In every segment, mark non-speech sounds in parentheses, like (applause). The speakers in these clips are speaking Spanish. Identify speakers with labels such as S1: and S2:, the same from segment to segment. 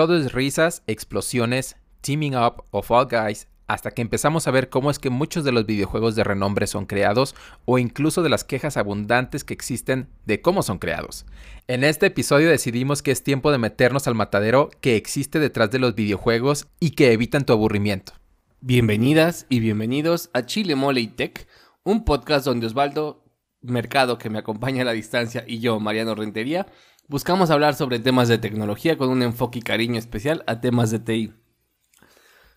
S1: todo es risas, explosiones, teaming up o Fall Guys, hasta que empezamos a ver cómo es que muchos de los videojuegos de renombre son creados o incluso de las quejas abundantes que existen de cómo son creados. En este episodio decidimos que es tiempo de meternos al matadero que existe detrás de los videojuegos y que evitan tu aburrimiento.
S2: Bienvenidas y bienvenidos a Chile Mole y Tech, un podcast donde Osvaldo Mercado, que me acompaña a la distancia, y yo, Mariano Rentería, buscamos hablar sobre temas de tecnología con un enfoque y cariño especial a temas de TI.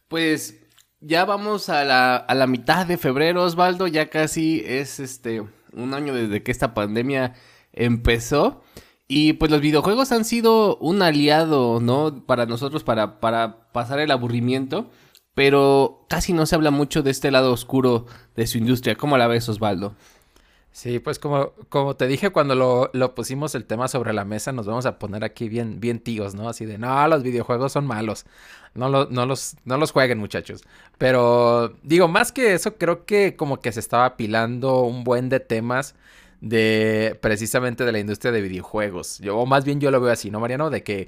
S2: Pues ya vamos a la, a la mitad de febrero, Osvaldo, ya casi es este un año desde que esta pandemia empezó. Y pues los videojuegos han sido un aliado, ¿no? Para nosotros, para, para pasar el aburrimiento. Pero casi no se habla mucho de este lado oscuro de su industria. ¿Cómo la ves, Osvaldo?
S1: Sí, pues como, como te dije cuando lo, lo, pusimos el tema sobre la mesa, nos vamos a poner aquí bien, bien tíos, ¿no? Así de, no, los videojuegos son malos. No, no, los, no los jueguen, muchachos. Pero digo, más que eso, creo que como que se estaba apilando un buen de temas de precisamente de la industria de videojuegos. Yo, o más bien yo lo veo así, ¿no, Mariano? De que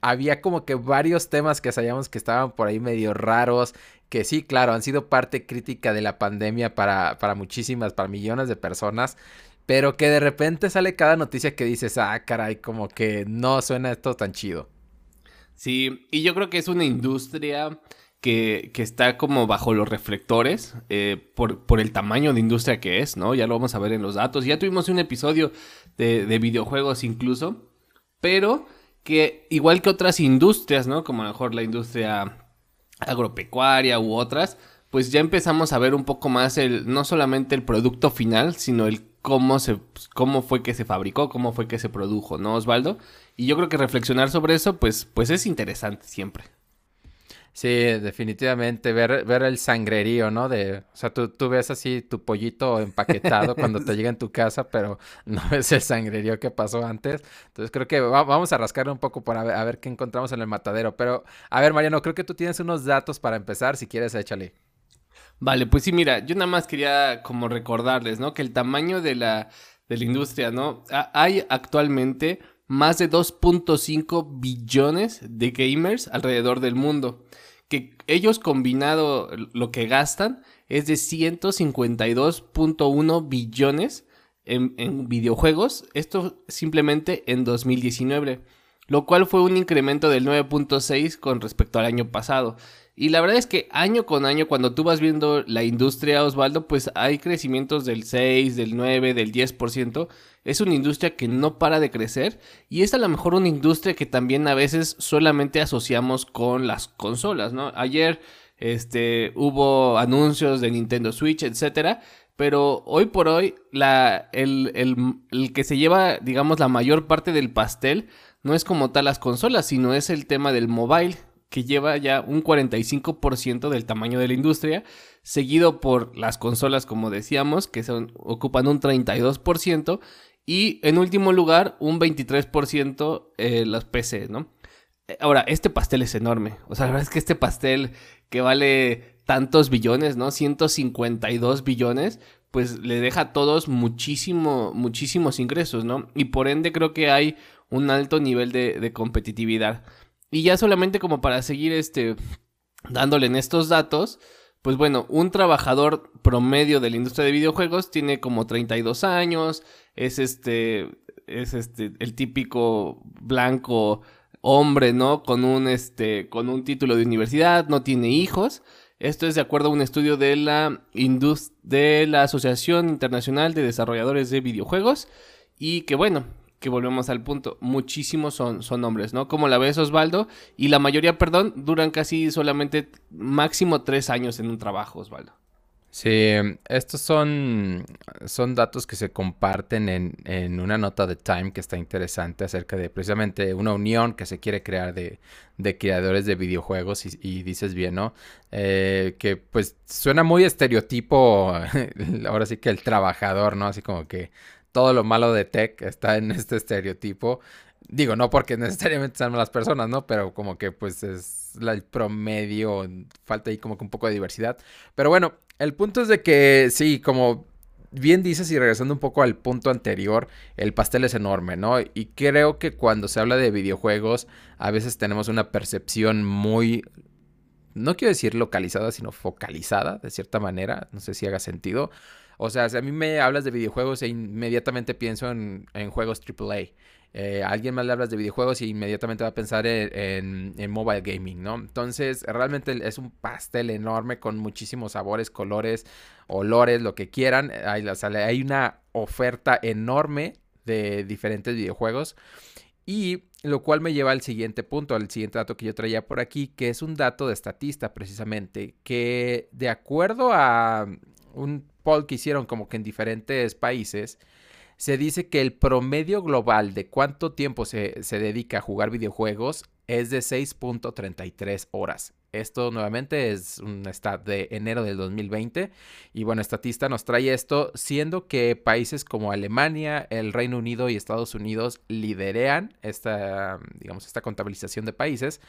S1: había como que varios temas que sabíamos que estaban por ahí medio raros, que sí, claro, han sido parte crítica de la pandemia para, para muchísimas, para millones de personas, pero que de repente sale cada noticia que dices, ah, caray, como que no suena esto tan chido.
S2: Sí, y yo creo que es una industria que, que está como bajo los reflectores eh, por, por, el tamaño de industria que es, ¿no? Ya lo vamos a ver en los datos. Ya tuvimos un episodio de, de videojuegos incluso, pero que igual que otras industrias, ¿no? Como mejor la industria agropecuaria u otras, pues ya empezamos a ver un poco más el, no solamente el producto final, sino el cómo se, cómo fue que se fabricó, cómo fue que se produjo, ¿no, Osvaldo? Y yo creo que reflexionar sobre eso, pues, pues es interesante siempre.
S1: Sí, definitivamente, ver, ver el sangrerío, ¿no? De, o sea, tú, tú ves así tu pollito empaquetado (laughs) cuando te llega en tu casa, pero no (laughs) ves el sangrerío que pasó antes. Entonces creo que vamos a rascar un poco para ver, a ver qué encontramos en el matadero. Pero, a ver, Mariano, creo que tú tienes unos datos para empezar, si quieres, échale.
S2: Vale, pues sí, mira, yo nada más quería como recordarles, ¿no? Que el tamaño de la, de la industria, ¿no? hay actualmente más de 2.5 billones de gamers alrededor del mundo ellos combinado lo que gastan es de 152.1 billones en, en, videojuegos. Esto simplemente en 2019, lo cual fue un incremento del 9.6 con respecto al año pasado. Y la verdad es que año con año, cuando tú vas viendo la industria, Osvaldo, pues hay crecimientos del 6, del 9, del 10%. Es una industria que no para de crecer y es a lo mejor una industria que también a veces solamente asociamos con las consolas, ¿no? Ayer este, hubo anuncios de Nintendo Switch, etcétera. Pero hoy por hoy, la, el, el, el que se lleva, digamos, la mayor parte del pastel no es como tal las consolas, sino es el tema del mobile que lleva ya un 45% del tamaño de la industria, seguido por las consolas, como decíamos, que son, ocupan un 32%, y en último lugar, un 23% eh, los PC, ¿no? Ahora, este pastel es enorme. O sea, la verdad es que este pastel que vale tantos billones, ¿no? 152 billones, pues le deja a todos muchísimo, muchísimos ingresos, ¿no? Y por ende creo que hay un alto nivel de competitividad. Y ya solamente como para seguir este dándole en estos datos, pues bueno, un trabajador promedio de la industria de videojuegos tiene como 32 años, es este es este el típico blanco hombre, ¿no? Con un este con un título de universidad, no tiene hijos. Esto es de acuerdo a un estudio de la de la Asociación Internacional de Desarrolladores de Videojuegos y que bueno, que volvemos al punto, muchísimos son, son hombres, ¿no? Como la ves Osvaldo, y la mayoría, perdón, duran casi solamente máximo tres años en un trabajo, Osvaldo.
S1: Sí, estos son, son datos que se comparten en, en, una nota de Time que está interesante acerca de precisamente una unión que se quiere crear de, de creadores de videojuegos y, y dices bien, ¿no? Eh, que pues suena muy estereotipo, (laughs) ahora sí que el trabajador, ¿no? Así como que todo lo malo de tech está en este estereotipo. Digo, no porque (laughs) necesariamente sean malas personas, ¿no? Pero como que pues es el promedio, falta ahí como que un poco de diversidad. Pero bueno, el punto es de que sí, como bien dices y regresando un poco al punto anterior, el pastel es enorme, ¿no? Y creo que cuando se habla de videojuegos, a veces tenemos una percepción muy, no quiero decir localizada, sino focalizada, de cierta manera, no sé si haga sentido. O sea, si a mí me hablas de videojuegos e inmediatamente pienso en, en juegos AAA. Eh, alguien más le hablas de videojuegos y inmediatamente va a pensar en, mobile gaming, ¿no? Entonces, realmente es un pastel enorme con muchísimos sabores, colores, olores, lo que quieran. Hay, hay una oferta enorme de diferentes videojuegos. Y lo cual me lleva al siguiente punto, al siguiente dato que yo traía por aquí, que es un dato de estatista precisamente, que de acuerdo a un poll que hicieron como que en diferentes países, se dice que el promedio global de cuánto tiempo se, dedica a jugar videojuegos es de 6.33 horas. Esto nuevamente es un stat de enero del 2020 y bueno, Estatista nos trae esto siendo que países como Alemania, el Reino Unido y Estados Unidos liderean esta, digamos, esta contabilización de países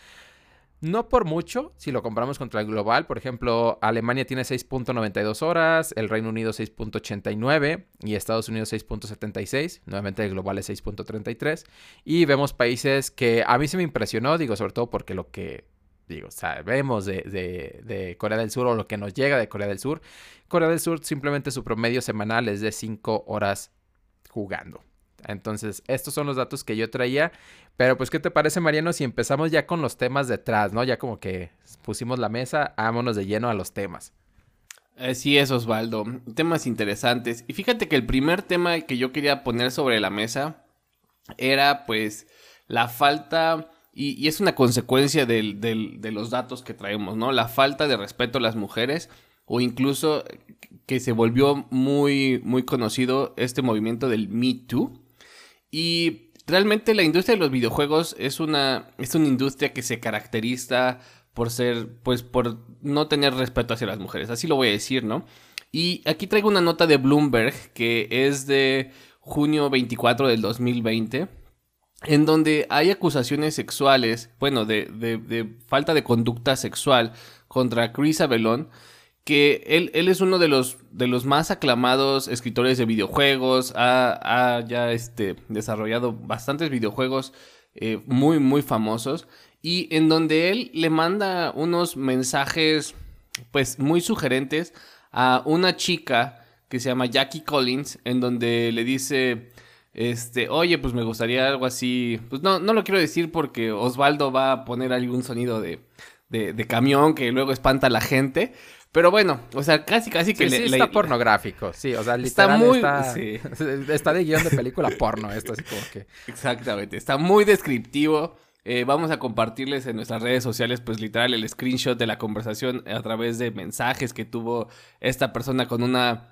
S1: no por mucho, si lo comparamos contra el global, por ejemplo, Alemania tiene 6.92 horas, el Reino Unido 6.89 y Estados Unidos 6.76, nuevamente el global es 6.33 y vemos países que a mí se me impresionó, digo, sobre todo porque lo que, digo, sabemos de, de, de Corea del Sur o lo que nos llega de Corea del Sur, Corea del Sur simplemente su promedio semanal es de 5 horas jugando. Entonces, estos son los datos que yo traía. Pero pues, ¿qué te parece, Mariano, si empezamos ya con los temas detrás, ¿no? Ya como que pusimos la mesa, vámonos de lleno a los temas.
S2: Así es, Osvaldo. Temas interesantes. Y fíjate que el primer tema que yo quería poner sobre la mesa era pues la falta, y, es una consecuencia de los datos que traemos, ¿no? La falta de respeto a las mujeres o incluso que se volvió muy, muy conocido este movimiento del Me Too y realmente la industria de los videojuegos es una, es una industria que se caracteriza por ser, pues, por no tener respeto hacia las mujeres. Así lo voy a decir, ¿no? Y aquí traigo una nota de Bloomberg que es de junio 24 del 2020 en donde hay acusaciones sexuales, bueno, de, de, falta de conducta sexual contra Chris Avellón, que él, él es uno de los, de los más aclamados escritores de videojuegos, ha, ya este, desarrollado bastantes videojuegos eh, muy, muy famosos, y en donde él le manda unos mensajes, pues, muy sugerentes a una chica que se llama Jackie Collins, en donde le dice, este, oye, pues me gustaría algo así, pues no, no lo quiero decir porque Osvaldo va a poner algún sonido de, de camión que luego espanta a la gente, pero bueno, o sea, casi, casi que...
S1: Sí, está pornográfico, sí, o sea, literal está muy... Está, sí. (laughs) está de guion de película porno esto, así como que...
S2: Exactamente, está muy descriptivo. Eh, vamos a compartirles en nuestras redes sociales, pues literal, el screenshot de la conversación a través de mensajes que tuvo esta persona con una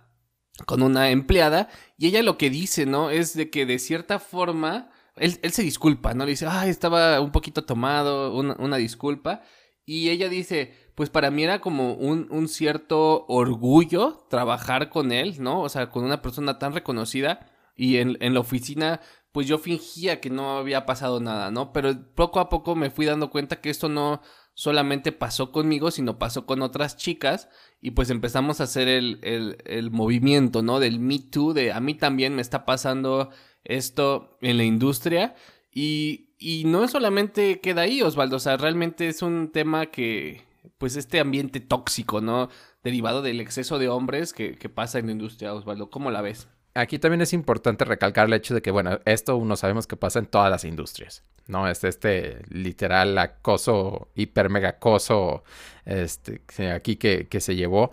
S2: con una empleada y ella lo que dice, ¿no? Es de que de cierta forma él, él se disculpa, ¿no? Le dice, ay, estaba un poquito tomado, una, una disculpa. Y ella dice, pues para mí era como un, un, cierto orgullo trabajar con él, ¿no? O sea, con una persona tan reconocida y en, en, la oficina, pues yo fingía que no había pasado nada, ¿no? Pero poco a poco me fui dando cuenta que esto no solamente pasó conmigo, sino pasó con otras chicas y pues empezamos a hacer el, el, el movimiento, ¿no? Del Me Too, de a mí también me está pasando esto en la industria y, y no solamente queda ahí, Osvaldo, o sea, realmente es un tema que pues este ambiente tóxico, ¿no? Derivado del exceso de hombres que, pasa en la industria, Osvaldo. ¿Cómo la ves?
S1: Aquí también es importante recalcar el hecho de que, bueno, esto uno sabemos que pasa en todas las industrias, ¿no? Es este literal acoso, hiper mega acoso, este, aquí que, que se llevó.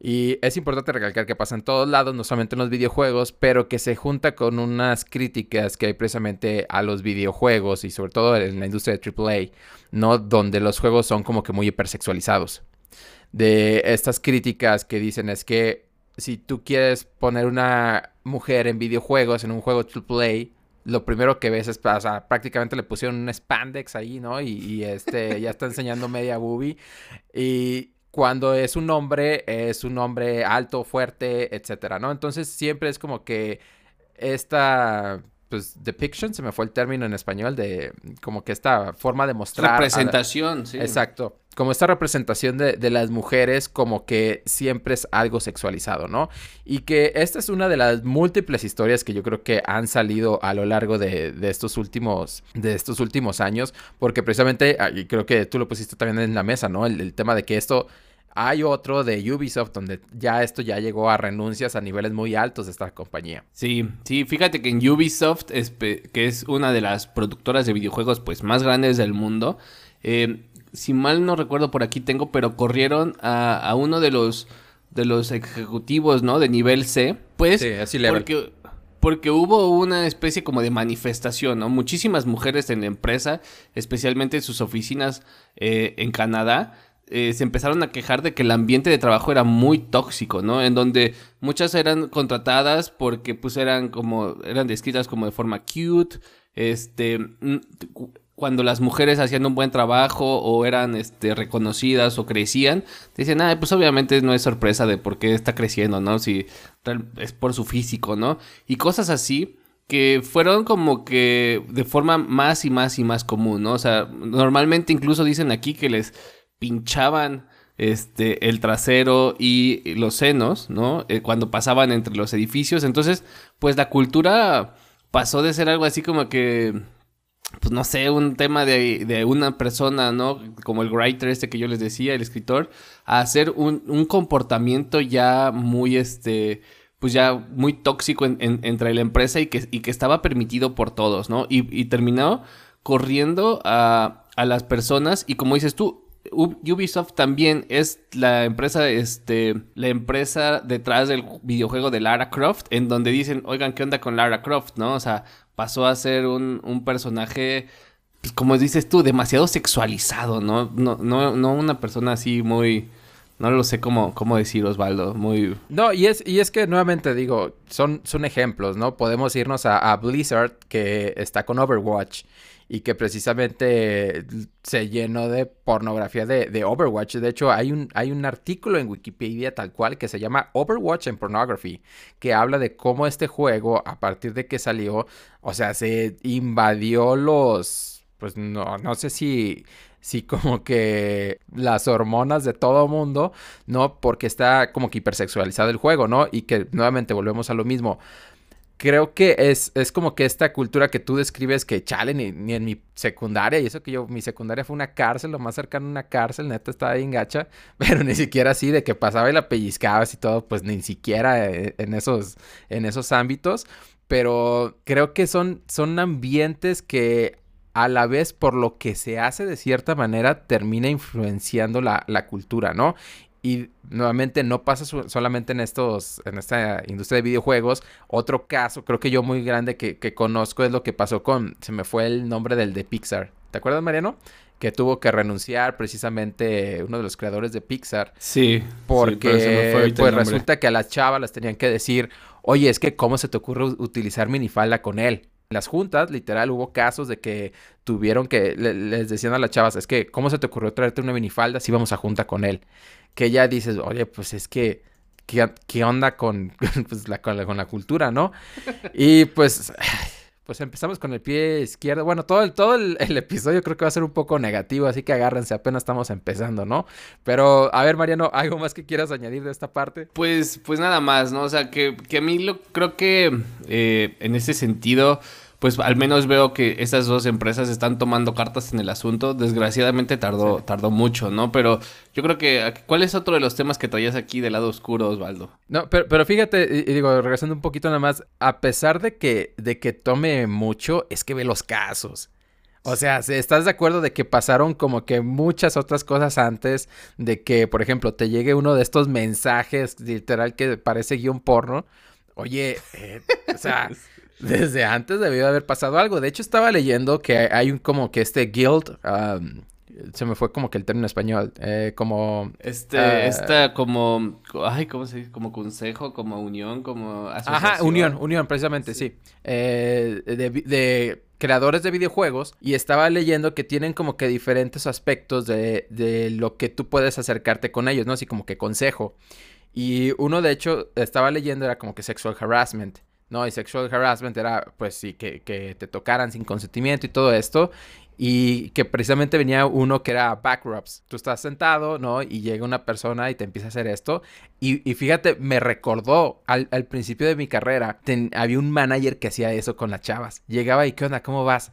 S1: Y es importante recalcar que pasa en todos lados, no solamente en los videojuegos, pero que se junta con unas críticas que hay precisamente a los videojuegos y sobre todo en la industria de AAA, ¿no? Donde los juegos son como que muy hipersexualizados. De estas críticas que dicen es que si tú quieres poner una mujer en videojuegos, en un juego AAA, lo primero que ves es, o prácticamente le pusieron un spandex ahí, ¿no? Y, y este, ya está enseñando media boobie. Y cuando es un hombre, es un hombre alto, fuerte, etcétera, ¿no? Entonces siempre es como que esta pues depiction, se me fue el término en español de como que esta forma de mostrar
S2: representación, sí.
S1: Exacto. como esta representación de, de, las mujeres como que siempre es algo sexualizado, ¿no? Y que esta es una de las múltiples historias que yo creo que han salido a lo largo de, de estos últimos de estos últimos años, porque precisamente, ah, y creo que tú lo pusiste también en la mesa, ¿no? el, el tema de que esto hay otro de Ubisoft donde ya esto ya llegó a renuncias a niveles muy altos de esta compañía.
S2: Sí, sí, fíjate que en Ubisoft, que es una de las productoras de videojuegos pues más grandes del mundo, eh, si mal no recuerdo por aquí tengo, pero corrieron a, uno de los de los ejecutivos, ¿no? De nivel C, pues sí, así porque porque hubo una especie como de manifestación, ¿no? Muchísimas mujeres en la empresa, especialmente en sus oficinas eh, en Canadá, eh, se empezaron a quejar de que el ambiente de trabajo era muy tóxico, ¿no? En donde muchas eran contratadas porque pues eran como, eran descritas como de forma cute, este, cuando las mujeres hacían un buen trabajo o eran este, reconocidas o crecían, dicen, ah, pues obviamente no es sorpresa de por qué está creciendo, ¿no? Si es por su físico, ¿no? Y cosas así que fueron como que de forma más y más y más común, ¿no? O sea, normalmente incluso dicen aquí que les pinchaban este, el trasero y los senos, ¿no? Eh, cuando pasaban entre los edificios. Entonces, pues la cultura pasó de ser algo así como que, pues no sé, un tema de, de una persona, ¿no? Como el writer este que yo les decía, el escritor, a hacer un, un comportamiento ya muy, este, pues ya muy tóxico entre la empresa y que, y que estaba permitido por todos, ¿no? Y, y terminó corriendo a, a las personas y como dices tú, Ubisoft también es la empresa, este, la empresa detrás del videojuego de Lara Croft, en donde dicen, oigan, ¿qué onda con Lara Croft? ¿No? O sea, pasó a ser un, un personaje, pues, como dices tú, demasiado sexualizado, ¿no? No, no, no una persona así muy... No lo sé cómo, cómo decir, Osvaldo. Muy.
S1: No, y es, y es que nuevamente digo, son, son ejemplos, ¿no? Podemos irnos a, a Blizzard, que está con Overwatch y que precisamente se llenó de pornografía de, Overwatch. De hecho, hay un, hay un artículo en Wikipedia tal cual que se llama Overwatch and Pornography, que habla de cómo este juego, a partir de que salió, o sea, se invadió los, pues no, no sé si si como que las hormonas de todo mundo, ¿no? Porque está como que hipersexualizado el juego, ¿no? Y que nuevamente volvemos a lo mismo creo que es, es como que esta cultura que tú describes que chale, ni, en mi secundaria, y eso que yo, mi secundaria fue una cárcel, lo más cercano a una cárcel, neta estaba ahí en gacha, (laughs) pero ni siquiera así, de que pasaba y la pellizcabas y todo, pues ni siquiera eh, en esos, en esos ámbitos, pero creo que son, son ambientes que a la vez por lo que se hace de cierta manera termina influenciando la, la cultura, ¿no? Y nuevamente no pasa solamente en estos, en esta industria de videojuegos. Otro caso, creo que yo muy grande que, que, conozco es lo que pasó con, se me fue el nombre del de Pixar. ¿Te acuerdas, Mariano? Que tuvo que renunciar precisamente uno de los creadores de Pixar.
S2: Sí.
S1: Porque pues resulta que a las chavas las tenían que decir, oye, es que cómo se te ocurre utilizar minifalda con él. Las juntas, literal, hubo casos de que tuvieron que, les decían a las chavas, es que, ¿cómo se te ocurrió traerte una minifalda si vamos a junta con él? Que ya dices, oye, pues es que, ¿qué, onda con, (laughs) pues, la, con, la, cultura, no? Y pues, pues empezamos con el pie izquierdo. Bueno, todo, el, todo el, episodio creo que va a ser un poco negativo, así que agárrense, apenas estamos empezando, ¿no? Pero, a ver, Mariano, ¿algo más que quieras añadir de esta parte?
S2: Pues, pues nada más, ¿no? O sea, que, que a mí lo, creo que eh, en ese sentido pues al menos veo que esas dos empresas están tomando cartas en el asunto. Desgraciadamente tardó, tardó mucho, ¿no? Pero yo creo que, ¿cuál es otro de los temas que traías aquí del lado oscuro, Osvaldo?
S1: No, pero, pero fíjate, y, digo, regresando un poquito nada más, a pesar de que, de que tome mucho, es que ve los casos. O sea, ¿estás de acuerdo de que pasaron como que muchas otras cosas antes de que, por ejemplo, te llegue uno de estos mensajes literal que parece guion porno? Oye, eh, o sea, (laughs) desde antes debió haber pasado algo. De hecho, estaba leyendo que hay un como que este guild. se me fue como que el término español. Eh, como.
S2: Este, uh, esta como. Ay, ¿cómo se dice? Como consejo, como unión, como
S1: asociación. Ajá, unión, unión, precisamente, sí. Eh, de, de, creadores de videojuegos. Y estaba leyendo que tienen como que diferentes aspectos de, de lo que tú puedes acercarte con ellos, ¿no? Así como que consejo. Y uno, de hecho, estaba leyendo era como que sexual harassment. ¿No? Y sexual harassment era, pues sí, que, que te tocaran sin consentimiento y todo esto. y que precisamente venía uno que era backrubs. Tú estás sentado, ¿no? Y llega una persona y te empieza a hacer esto. Y, fíjate, me recordó al, principio de mi carrera, había un manager que hacía eso con las chavas. Llegaba y, ¿qué onda? ¿Cómo vas?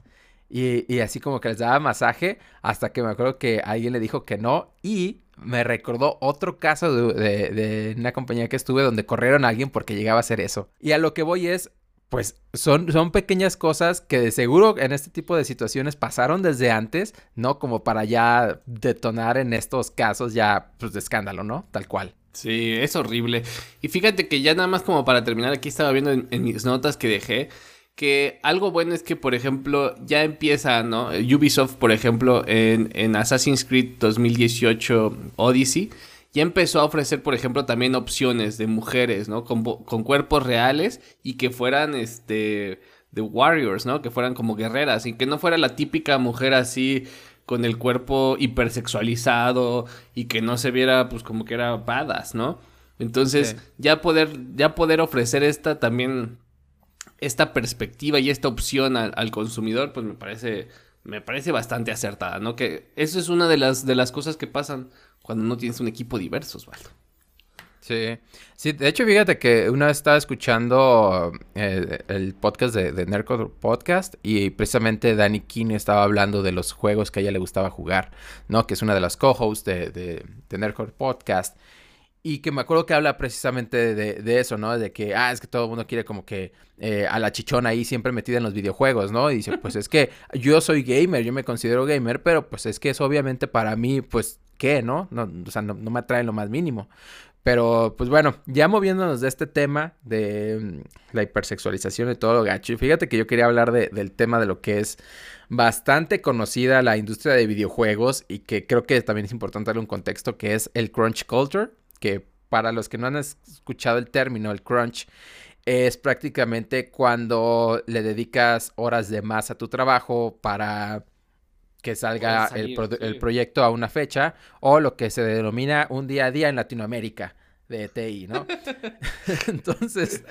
S1: Y, así como que les daba masaje hasta que me acuerdo que alguien le dijo que no y me recordó otro caso de, de, una compañía que estuve donde corrieron a alguien porque llegaba a hacer eso. Y a lo que voy es, pues son, son pequeñas cosas que de seguro en este tipo de situaciones pasaron desde antes, ¿no? Como para ya detonar en estos casos ya, pues, de escándalo, ¿no? Tal cual.
S2: Sí, es horrible. Y fíjate que ya nada más como para terminar, aquí estaba viendo en, mis notas que dejé, que algo bueno es que, por ejemplo, ya empieza, ¿no? Ubisoft, por ejemplo, en, en Assassin's Creed 2018 Odyssey ya empezó a ofrecer, por ejemplo, también opciones de mujeres, ¿no? Con, cuerpos reales y que fueran, este, de warriors, ¿no? Que fueran como guerreras y que no fuera la típica mujer así con el cuerpo hipersexualizado y que no se viera, pues, como que era badass, ¿no? Entonces, ya poder, ya poder ofrecer esta también, esta perspectiva y esta opción al, consumidor, pues me parece me parece bastante acertada, ¿no? Que eso es una de las, de las cosas que pasan cuando no tienes un equipo diverso, Osvaldo.
S1: Sí, sí, de hecho fíjate que una vez estaba escuchando eh, el podcast de, de Podcast y precisamente Danny King estaba hablando de los juegos que a ella le gustaba jugar, ¿no? Que es una de las co-hosts de, de, de Podcast y que me acuerdo que habla precisamente de, eso, ¿no? De que, ah, es que todo el mundo quiere como que eh, a la chichona ahí siempre metida en los videojuegos, ¿no? Y dice, pues es que yo soy gamer, yo me considero gamer, pero pues es que eso obviamente para mí, pues, ¿qué, no? no o sea, no, me atrae lo más mínimo. Pero, pues bueno, ya moviéndonos de este tema de mm, la hipersexualización y todo lo gacho, fíjate que yo quería hablar del tema de lo que es bastante conocida la industria de videojuegos y que creo que también es importante darle un contexto que es el crunch culture que para los que no han escuchado el término, el crunch, es prácticamente cuando le dedicas horas de más a tu trabajo para que salga el, proyecto a una fecha o lo que se denomina un día a día en Latinoamérica de TI, ¿no? (laughs) (laughs) Entonces,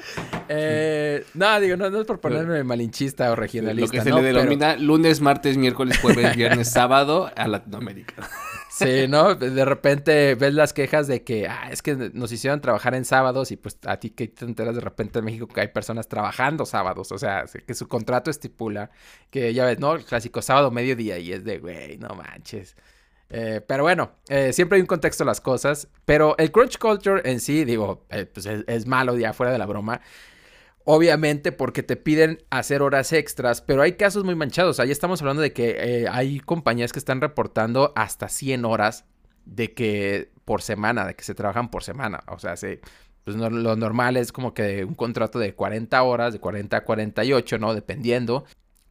S1: eh, no, digo, no, es por ponerme malinchista o regionalista.
S2: Lo que se le denomina lunes, martes, miércoles, jueves, (laughs) viernes, sábado a Latinoamérica.
S1: Sí, ¿no? De repente ves las quejas de que, ah, es que nos hicieron trabajar en sábados y pues a ti que te enteras de repente en México que hay personas trabajando sábados, o sea, que su contrato estipula que ya ves, ¿no? El clásico sábado mediodía y es de, güey, no manches. Eh, pero bueno, eh, siempre hay un contexto a las cosas, pero el crunch culture en sí, digo, eh, pues es, malo ya fuera de la broma. Obviamente porque te piden hacer horas extras, pero hay casos muy manchados. Ahí estamos hablando de que eh, hay compañías que están reportando hasta 100 horas de que por semana, de que se trabajan por semana. O sea, pues lo normal es como que un contrato de 40 horas, de 40 a 48, ¿no? Dependiendo.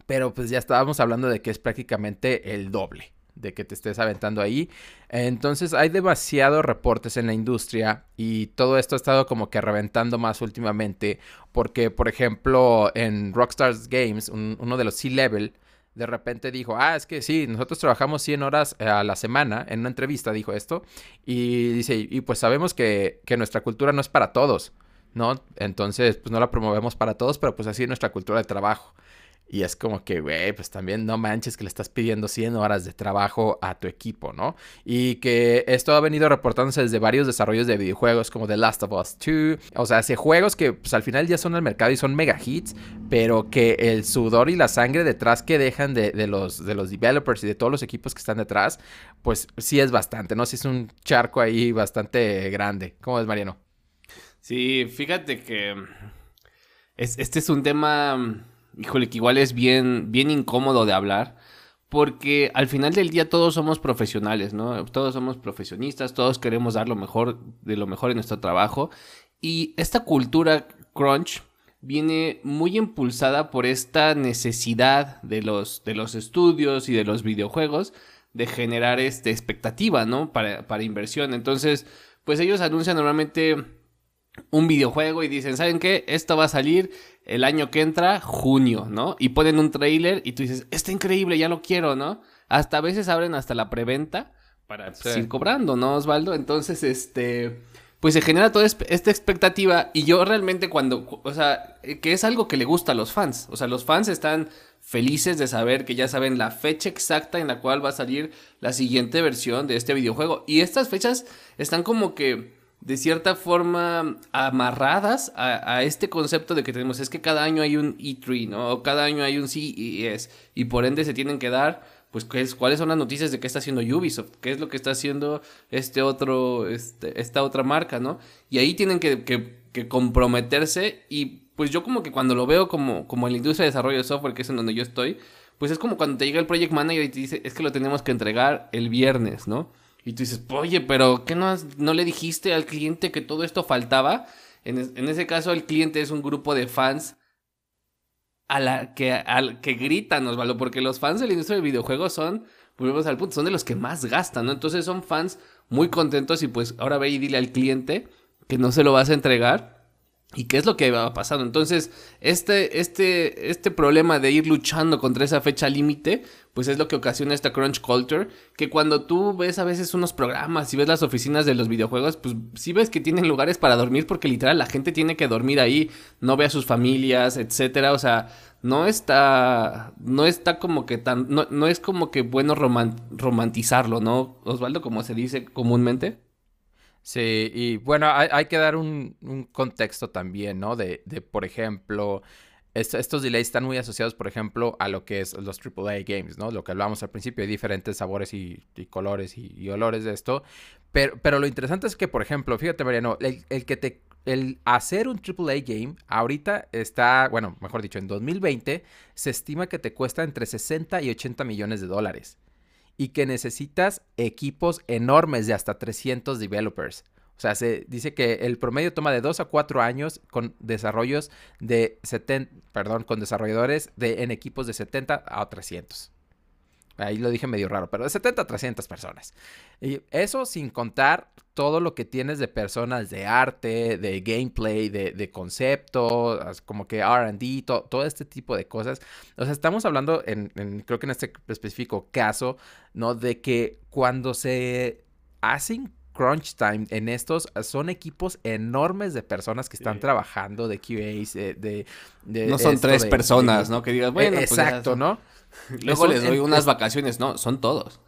S1: Pero pues ya estábamos hablando de que es prácticamente el doble de que te estés aventando ahí. Entonces hay demasiados reportes en la industria y todo esto ha estado como que reventando más últimamente porque, por ejemplo, en Rockstars Games, uno de los C-Level, de repente dijo, ah, es que sí, nosotros trabajamos 100 horas eh, a la semana, en una entrevista dijo esto, y dice, y pues sabemos que, que nuestra cultura no es para todos, ¿no? Entonces, pues no la promovemos para todos, pero pues así es nuestra cultura de trabajo. Y es como que, güey, pues también no manches que le estás pidiendo 100 horas de trabajo a tu equipo, ¿no? Y que esto ha venido reportándose desde varios desarrollos de videojuegos como The Last of Us 2. O sea, hace juegos que pues, al final ya son al mercado y son mega hits, pero que el sudor y la sangre detrás que dejan de, los, de los developers y de todos los equipos que están detrás, pues sí es bastante, ¿no? Sí es un charco ahí bastante grande. ¿Cómo es, Mariano?
S2: Sí, fíjate que este es un tema híjole, que igual es bien, bien incómodo de hablar, porque al final del día todos somos profesionales, ¿no? Todos somos profesionistas, todos queremos dar lo mejor de lo mejor en nuestro trabajo, y esta cultura crunch viene muy impulsada por esta necesidad de los, de los estudios y de los videojuegos de generar esta expectativa, ¿no? Para, para inversión. Entonces, pues ellos anuncian normalmente un videojuego y dicen, ¿saben qué? Esto va a salir el año que entra, junio, ¿no? Y ponen un trailer y tú dices, está increíble, ya lo quiero, ¿no? Hasta a veces abren hasta la preventa para seguir cobrando, ¿no, Osvaldo? Entonces, este, pues se genera toda esta expectativa y yo realmente cuando, o sea, que es algo que le gusta a los fans, o sea, los fans están felices de saber que ya saben la fecha exacta en la cual va a salir la siguiente versión de este videojuego y estas fechas están como que de cierta forma amarradas a, este concepto de que tenemos, es que cada año hay un E3, ¿no? O cada año hay un CES y por ende se tienen que dar pues cuáles son las noticias de qué está haciendo Ubisoft, qué es lo que está haciendo este otro, este, esta otra marca, ¿no? Y ahí tienen que, que, comprometerse y pues yo como que cuando lo veo como, como en la industria de desarrollo de software, que es en donde yo estoy, pues es como cuando te llega el project manager y te dice, es que lo tenemos que entregar el viernes, ¿no? Y tú dices, oye, pero ¿qué no, no le dijiste al cliente que todo esto faltaba? En, en ese caso el cliente es un grupo de fans a la que, al, que gritan, Osvaldo, porque los fans de la industria del videojuego son, volvemos al punto, son de los que más gastan, ¿no? Entonces son fans muy contentos y pues ahora ve y dile al cliente que no se lo vas a entregar ¿Y qué es lo que va pasando? Entonces, este, este, este problema de ir luchando contra esa fecha límite, pues es lo que ocasiona esta crunch culture, que cuando tú ves a veces unos programas y ves las oficinas de los videojuegos, pues sí ves que tienen lugares para dormir porque literal la gente tiene que dormir ahí, no ve a sus familias, etcétera, o sea, no está, no está como que tan, no, no es como que bueno romantizarlo, ¿no, Osvaldo, como se dice comúnmente?
S1: Sí, y bueno, hay, que dar un, contexto también, ¿no? De, de por ejemplo, estos delays están muy asociados, por ejemplo, a lo que es los AAA games, ¿no? Lo que hablábamos al principio, hay diferentes sabores y, colores y, olores de esto. Pero, lo interesante es que, por ejemplo, fíjate, Mariano, el, el que te el hacer un AAA game ahorita está, bueno, mejor dicho, en 2020 se estima que te cuesta entre 60 y 80 millones de dólares y que necesitas equipos enormes de hasta 300 developers. O sea, se dice que el promedio toma de 2 a 4 años con desarrollos de 70, perdón, con desarrolladores de, en equipos de 70 a 300. Ahí lo dije medio raro, pero de 70 a 300 personas. Y eso sin contar todo lo que tienes de personas de arte, de gameplay, de, de concepto, como que RD, todo este tipo de cosas. O sea, estamos hablando, en, creo que en este específico caso, ¿no? De que cuando se hacen crunch time en estos son equipos enormes de personas que están trabajando de QAs de,
S2: no son tres personas no que digas bueno
S1: pues exacto no (laughs)
S2: Luego les doy unas vacaciones, no, son todos.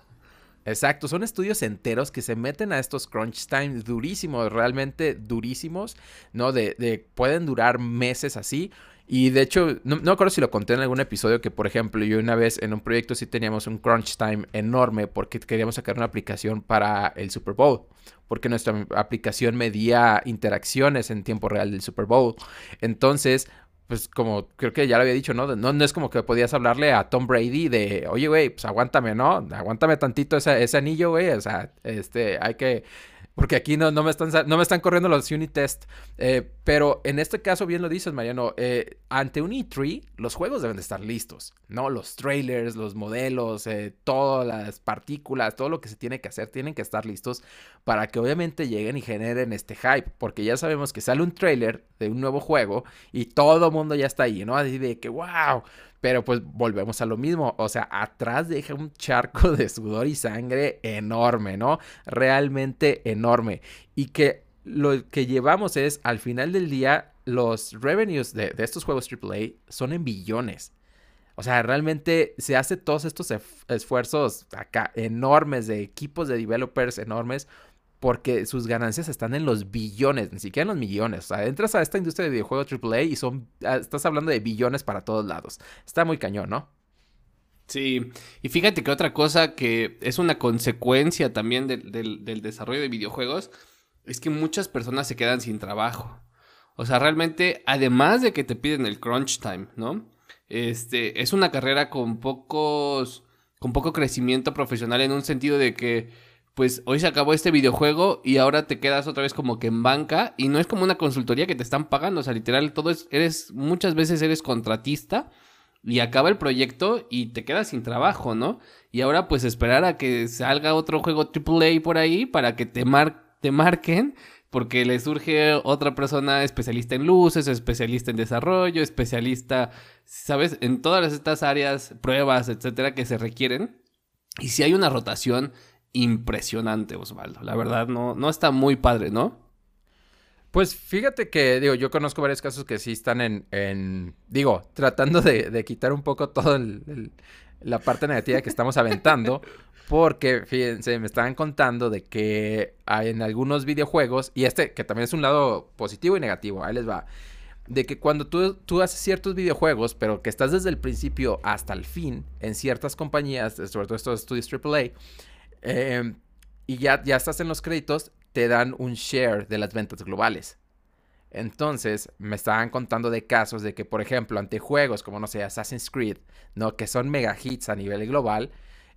S1: Exacto, son estudios enteros que se meten a estos crunch times durísimos, realmente durísimos, ¿no? De, de pueden durar meses así. Y de hecho, no, no acuerdo si lo conté en algún episodio que, por ejemplo, yo una vez en un proyecto sí teníamos un crunch time enorme porque queríamos sacar una aplicación para el Super Bowl. Porque nuestra aplicación medía interacciones en tiempo real del Super Bowl. Entonces, pues como creo que ya lo había dicho, ¿no? No, no es como que podías hablarle a Tom Brady de, oye, güey, pues aguántame, ¿no? Aguántame tantito ese, ese anillo, güey. O sea, este, hay que, porque aquí no, no, me, están, no me están corriendo los unit test. Eh, pero en este caso, bien lo dices, Mariano, eh, ante un E3, los juegos deben de estar listos, ¿no? Los trailers, los modelos, eh, todas las partículas, todo lo que se tiene que hacer, tienen que estar listos para que obviamente lleguen y generen este hype. Porque ya sabemos que sale un trailer de un nuevo juego y todo el mundo ya está ahí, ¿no? Así de que, wow, pero pues volvemos a lo mismo, o sea, atrás deja un charco de sudor y sangre enorme, ¿no? Realmente enorme. Y que lo que llevamos es, al final del día, los revenues de, estos juegos AAA son en billones. O sea, realmente se hace todos estos esfuerzos acá enormes de equipos de developers enormes porque sus ganancias están en los billones, ni siquiera en los millones. O sea, entras a esta industria de videojuegos AAA y son, ah, estás hablando de billones para todos lados. Está muy cañón, ¿no?
S2: Sí, y fíjate que otra cosa que es una consecuencia también del, desarrollo de videojuegos es que muchas personas se quedan sin trabajo. O sea, realmente, además de que te piden el crunch time, ¿no? Este, es una carrera con pocos, con poco crecimiento profesional en un sentido de que pues hoy se acabó este videojuego y ahora te quedas otra vez como que en banca y no es como una consultoría que te están pagando, o sea, literal, todo es, eres, muchas veces eres contratista y acaba el proyecto y te quedas sin trabajo, ¿no? Y ahora pues esperar a que salga otro juego AAA por ahí para que te, mar te marquen porque le surge otra persona especialista en luces, especialista en desarrollo, especialista, ¿sabes? En todas estas áreas, pruebas, etcétera, que se requieren. Y si hay una rotación impresionante, Osvaldo. La verdad, no, no está muy padre, ¿no?
S1: Pues fíjate que, digo, yo conozco varios casos que sí están en, digo, tratando de, quitar un poco toda la parte negativa que estamos aventando, porque, fíjense, me estaban contando de que hay en algunos videojuegos, y este que también es un lado positivo y negativo, ahí les va, de que cuando tú, tú haces ciertos videojuegos, pero que estás desde el principio hasta el fin en ciertas compañías, sobre todo estos estudios AAA, eh, y ya, ya estás en los créditos, te dan un share de las ventas globales. Entonces, me estaban contando de casos de que, por ejemplo, ante juegos como, no sé, Assassin's Creed, ¿no? Que son mega hits a nivel global,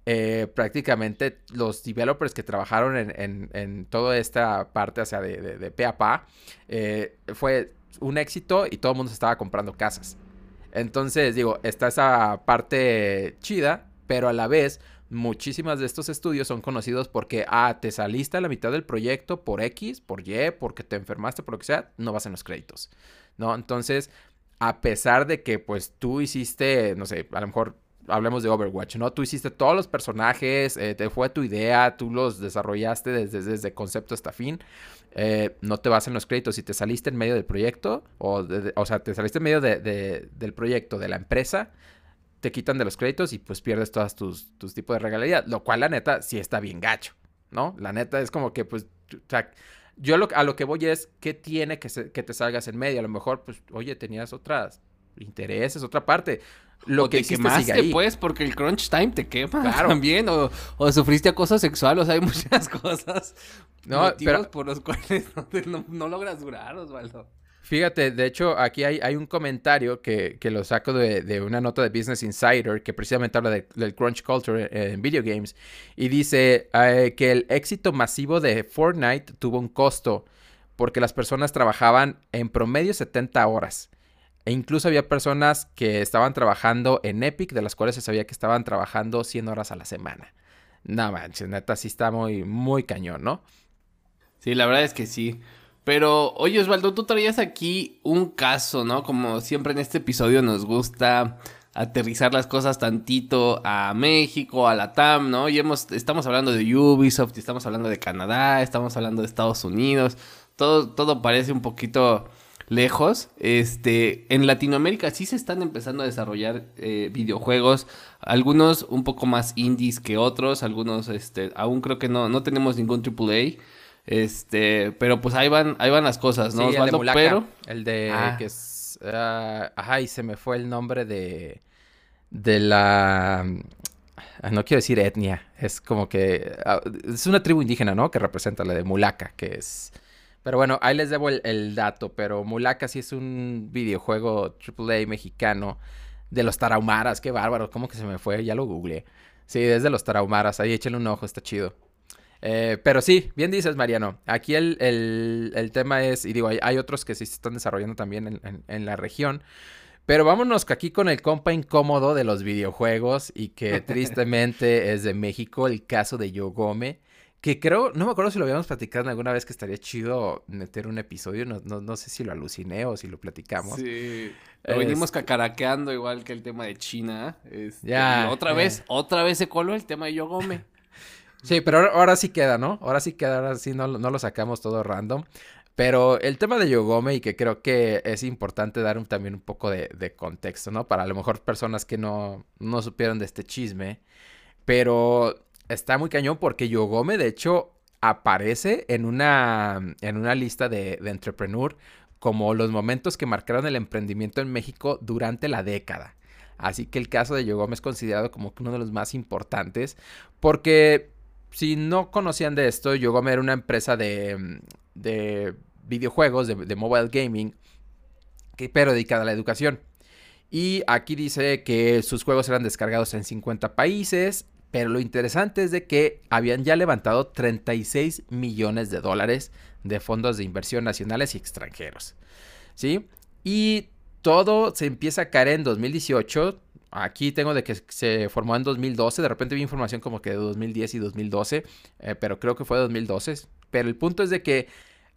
S1: eh, prácticamente los developers que trabajaron en, toda esta parte, o sea, de, de, pe a pa, eh, fue un éxito y todo el mundo se estaba comprando casas. Entonces, digo, está esa parte chida, pero a la vez muchísimas de estos estudios son conocidos porque, ah, te saliste a la mitad del proyecto por X, por Y, porque te enfermaste, por lo que sea, no vas en los créditos, ¿no? Entonces, a pesar de que, pues, tú hiciste, no sé, a lo mejor hablemos de Overwatch, ¿no? Tú hiciste todos los personajes, eh, te fue tu idea, tú los desarrollaste desde, desde concepto hasta fin, eh, no te vas en los créditos. Si te saliste en medio del proyecto, o, o sea, te saliste en medio del proyecto de la empresa, te quitan de los créditos y pues pierdes todas tus, tus tipos de regalías. Lo cual, la neta, sí está bien gacho, ¿no? La neta es como que, pues, o sea, yo a lo que voy es, ¿qué tiene que, que te salgas en medio? A lo mejor, pues, oye, tenías otras intereses, otra parte.
S2: Lo o que te quemaste, pues, porque el crunch time te quema claro. también. O, o sufriste acoso sexual, o sea, hay (laughs) muchas cosas. No, pero... por los cuales (laughs) no, no logras durar, Osvaldo.
S1: Fíjate, de hecho, aquí hay, un comentario que, lo saco de, una nota de Business Insider que precisamente habla del crunch culture en, video games y dice eh, que el éxito masivo de Fortnite tuvo un costo porque las personas trabajaban en promedio 70 horas. E incluso había personas que estaban trabajando en Epic, de las cuales se sabía que estaban trabajando 100 horas a la semana. No manches, neta, sí está muy, muy cañón, ¿no?
S2: Sí, la verdad es que sí. Pero, oye Osvaldo, tú traías aquí un caso, ¿no? Como siempre en este episodio nos gusta aterrizar las cosas tantito a México, a la TAM, ¿no? Y hemos, estamos hablando de Ubisoft, estamos hablando de Canadá, estamos hablando de Estados Unidos. Todo, todo parece un poquito lejos. Este, en Latinoamérica sí se están empezando a desarrollar eh, videojuegos, algunos un poco más indies que otros, algunos, este, aún creo que no, no tenemos ningún AAA. Este, pero pues ahí van, ahí van las cosas, ¿no?
S1: Sí, el de pero el de ah. que es ah, ajá, y se me fue el nombre de de la ah, no quiero decir etnia, es como que es una tribu indígena, ¿no? Que representa la de Mulaca, que es pero bueno, ahí les debo el, dato, pero Mulaca sí es un videojuego AAA mexicano de los Tarahumaras, qué bárbaro, ¿cómo que se me fue? Ya lo googleé. Sí, desde los Tarahumaras, ahí échenle un ojo, está chido. Eh, pero sí, bien dices, Mariano. Aquí el, tema es, y digo, hay, otros que sí se están desarrollando también en, la región. Pero vámonos aquí con el compa incómodo de los videojuegos y que (laughs) tristemente es de México, el caso de Yogome. Que creo, no me acuerdo si lo habíamos platicado alguna vez que estaría chido meter un episodio. No, sé si lo aluciné o si lo platicamos.
S2: Sí. Lo venimos cacaraqueando igual que el tema de China. Este, ya. otra vez, otra vez se coló el tema de Yogome.
S1: Sí, pero ahora, sí queda, ¿no? Ahora sí queda, ahora sí no, no lo sacamos todo random. Pero el tema de Yogome y que creo que es importante dar también un poco de, contexto, ¿no? Para a lo mejor personas que no, no supieron de este chisme. Pero está muy cañón porque Yogome, de hecho, aparece en una, en una lista de, de entrepreneur como los momentos que marcaron el emprendimiento en México durante la década. Así que el caso de Yogome es considerado como uno de los más importantes porque si no conocían de esto, Yogome era una empresa de, mm, de videojuegos, de, mobile gaming, pero dedicada a la educación. Y aquí dice que sus juegos eran descargados en 50 países, pero lo interesante es de que habían ya levantado 36 millones de dólares de fondos de inversión nacionales y extranjeros. ¿Sí? Y todo se empieza a caer en 2018 Aquí tengo de que se formó en 2012. De repente vi información como que de 2010 y 2012. Eh, pero creo que fue 2012. Pero el punto es de que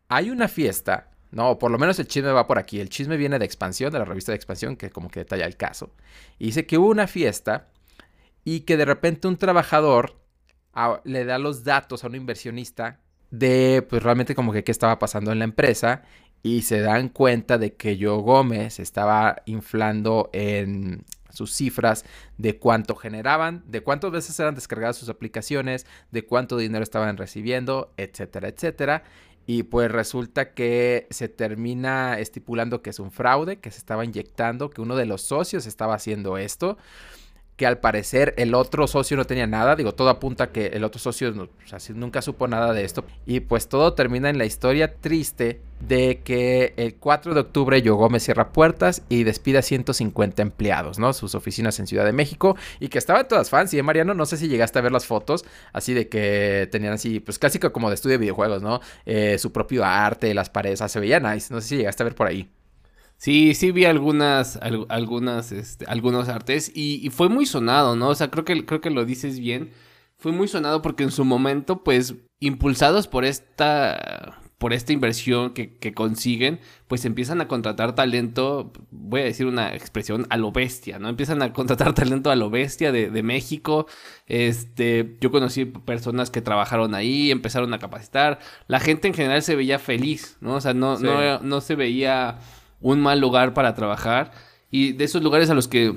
S1: hay una fiesta. No, por lo menos el chisme va por aquí. El chisme viene de Expansión, de la revista de Expansión, que como que detalla el caso. Y dice que hubo una fiesta y que de repente un trabajador ah, le da los datos a un inversionista de, pues realmente como que qué estaba pasando en la empresa y se dan cuenta de que Yo Gómez estaba inflando en sus cifras de cuánto generaban, de cuántas veces eran descargadas sus aplicaciones, de cuánto dinero estaban recibiendo, etcétera, etcétera. Y pues resulta que se termina estipulando que es un fraude, que se estaba inyectando, que uno de los socios estaba haciendo esto que al parecer el otro socio no tenía nada. Digo, todo apunta que el otro socio nunca supo nada de esto. Y pues todo termina en la historia triste de que el 4 de octubre Yo cierra puertas y despide a 150 empleados, ¿no? Sus oficinas en Ciudad de México y que estaban todas fancy, ¿eh, Mariano? No sé si llegaste a ver las fotos, así de que tenían así, pues clásico como de estudio de videojuegos, ¿no? Eh, su propio arte, las paredes, se veía nice. No sé si llegaste a ver por ahí.
S2: Sí, sí vi algunas, algunas, este, algunos artes y, fue muy sonado, ¿no? O sea, creo que, creo que lo dices bien. Fue muy sonado porque en su momento, pues, impulsados por esta, por esta inversión que, que consiguen, pues empiezan a contratar talento, voy a decir una expresión, a lo bestia, ¿no? Empiezan a contratar talento a lo bestia de, de México. Este, yo conocí personas que trabajaron ahí, empezaron a capacitar. La gente en general se veía feliz, ¿no? O sea, no, no, no se veía un mal lugar para trabajar y de esos lugares a los que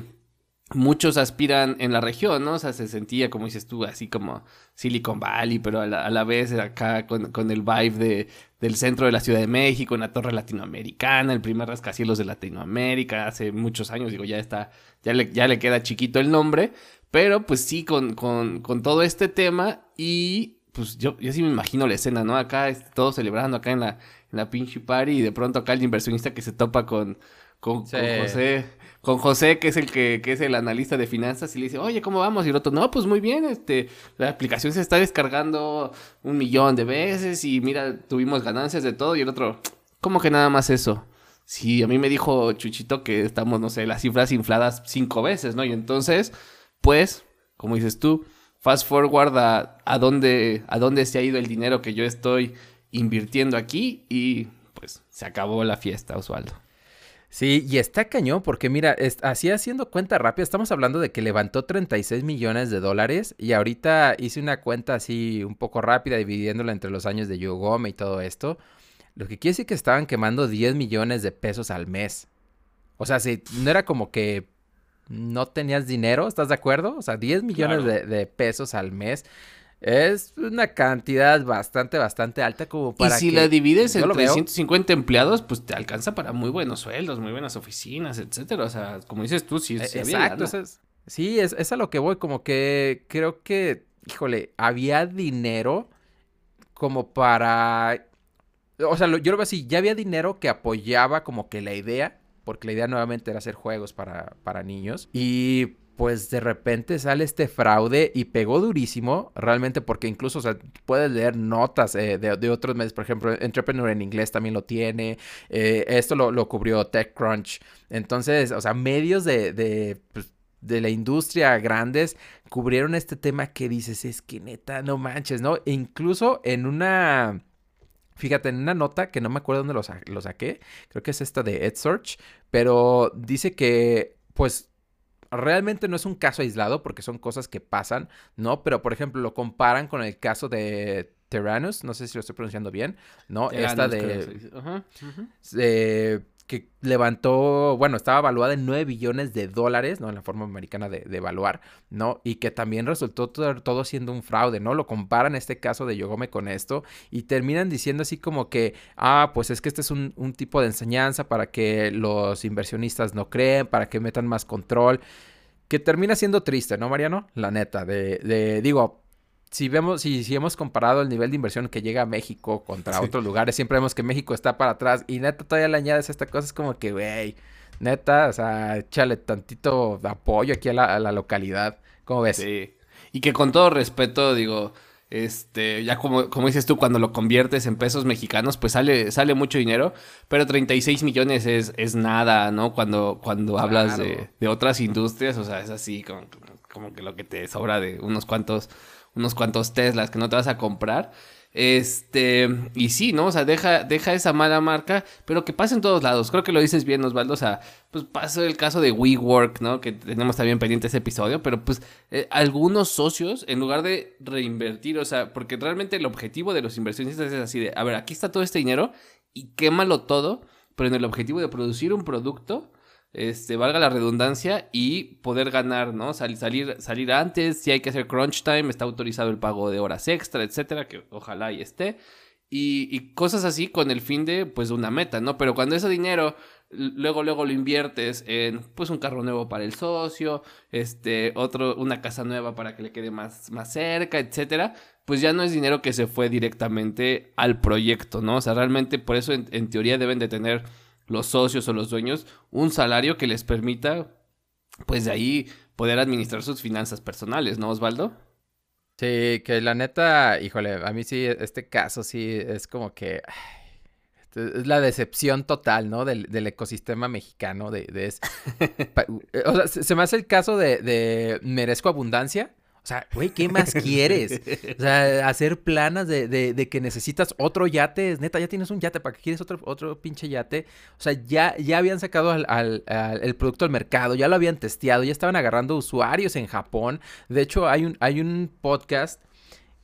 S2: muchos aspiran en la región, ¿no? O sea, se sentía, como dices tú, así como Silicon Valley, pero a la, vez acá con, el vibe de, del centro de la Ciudad de México, una torre latinoamericana, el primer rascacielos de Latinoamérica, hace muchos años, digo, ya está, ya le, ya le queda chiquito el nombre, pero pues sí, con, con, con todo este tema y pues yo, yo sí me imagino la escena, ¿no? Acá todos celebrando acá en la, la pinche party y de pronto acá el inversionista que se topa con, con, José, con José, que es el que, que, es el analista de finanzas, y le dice, oye, ¿cómo vamos? Y el otro, no, pues muy bien, este, la aplicación se está descargando un millón de veces y mira, tuvimos ganancias de todo, y el otro, ¿cómo que nada más eso? Sí, a mí me dijo Chuchito que estamos, no sé, las cifras infladas cinco veces, ¿no? Y entonces, pues, como dices tú, fast forward a, a dónde, a dónde se ha ido el dinero que yo estoy invirtiendo aquí y pues se acabó la fiesta, Osvaldo.
S1: Sí, y está cañón porque mira, así haciendo cuenta rápida, estamos hablando de que levantó 36 millones de dólares y ahorita hice una cuenta así un poco rápida dividiéndola entre los años de Yogome y todo esto. Lo que quiere decir que estaban quemando 10 millones de pesos al mes. O sea, si no era como que no tenías dinero, ¿estás de acuerdo? O sea, 10 millones de, de, pesos al mes. Es una cantidad bastante, bastante alta como para.
S2: Y si la divides entre 150 empleados, pues te alcanza para muy buenos sueldos, muy buenas oficinas, etcétera. O sea, como dices tú, sí, sí
S1: Exacto. Es, sí, es, es a lo que voy. Como que creo que, híjole, había dinero como para. O sea, yo lo veo así, ya había dinero que apoyaba como que la idea, porque la idea nuevamente era hacer juegos para, para niños. Y pues de repente sale este fraude y pegó durísimo, realmente porque incluso, o sea, puedes leer notas eh, de, otros medios, por ejemplo, Entrepreneur en inglés también lo tiene, eh, esto lo, cubrió TechCrunch, entonces, o sea, medios de, de, pues, de la industria grandes cubrieron este tema que dices, es que neta, no manches, ¿no? E incluso en una... Fíjate, en una nota que no me acuerdo dónde lo, lo saqué, creo que es esta de EdSearch, pero dice que, pues, realmente no es un caso aislado porque son cosas que pasan, ¿no? Pero, por ejemplo, lo comparan con el caso de Terranus, no sé si lo estoy pronunciando bien, ¿no? Esta de... que levantó, bueno, estaba evaluada en 9 billones de dólares, ¿no? En la forma americana de, evaluar, ¿no? Y que también resultó todo, siendo un fraude, ¿no? Lo comparan este caso de Yogome con esto y terminan diciendo así como que, ah, pues es que este es un, un tipo de enseñanza para que los inversionistas no creen, para que metan más control que termina siendo triste, ¿no, Mariano? La neta, de, de digo, si vemos, si, si hemos comparado el nivel de inversión que llega a México contra otros lugares, siempre vemos que México está para atrás y neta todavía le añades esta cosa, es como que, güey, neta, o sea, échale tantito de apoyo aquí a la, a la localidad, ¿cómo ves?
S2: Sí, y que con todo respeto, digo, este, ya como, como dices tú, cuando lo conviertes en pesos mexicanos, pues sale, sale mucho dinero, pero 36 millones es, es nada, ¿no? Cuando, cuando hablas de, de, otras industrias, o sea, es así como, como que lo que te sobra de unos cuantos, unos cuantos Teslas que no te vas a comprar. Este, y sí, ¿no? O sea, deja, deja esa mala marca, pero que pasa en todos lados. Creo que lo dices bien, Osvaldo. O sea, pues pasó el caso de WeWork, ¿no? Que tenemos también pendiente ese episodio, pero pues eh, algunos socios, en lugar de reinvertir, o sea, porque realmente el objetivo de los inversionistas es así de, a ver, aquí está todo este dinero y quémalo todo, pero en el objetivo de producir un producto este, valga la redundancia, y poder ganar, ¿no? salir, salir antes, si hay que hacer crunch time, está autorizado el pago de horas extra, etcétera, que ojalá y esté. Y, cosas así con el fin de, pues, una meta, ¿no? Pero cuando ese dinero luego, luego lo inviertes en, pues, un carro nuevo para el socio, este, otro, una casa nueva para que le quede más, más cerca, etcétera, pues ya no es dinero que se fue directamente al proyecto, ¿no? O sea, realmente por eso en teoría deben de tener los socios o los dueños un salario que les permita, pues de ahí poder administrar sus finanzas personales, ¿no, Osvaldo?
S1: Sí, que la neta, híjole, a mí sí, este caso sí es como que es la decepción total, ¿no? Del, ecosistema mexicano, de, de (laughs) o sea, se me hace el caso de, de merezco abundancia, o sea, güey, ¿qué más quieres? O sea, hacer planas de, de, que necesitas otro yate. Neta, ya tienes un yate. ¿Para qué quieres otro, otro pinche yate? O sea, ya, ya habían sacado al, el producto al mercado, ya lo habían testeado, ya estaban agarrando usuarios en Japón. De hecho, hay un, hay un podcast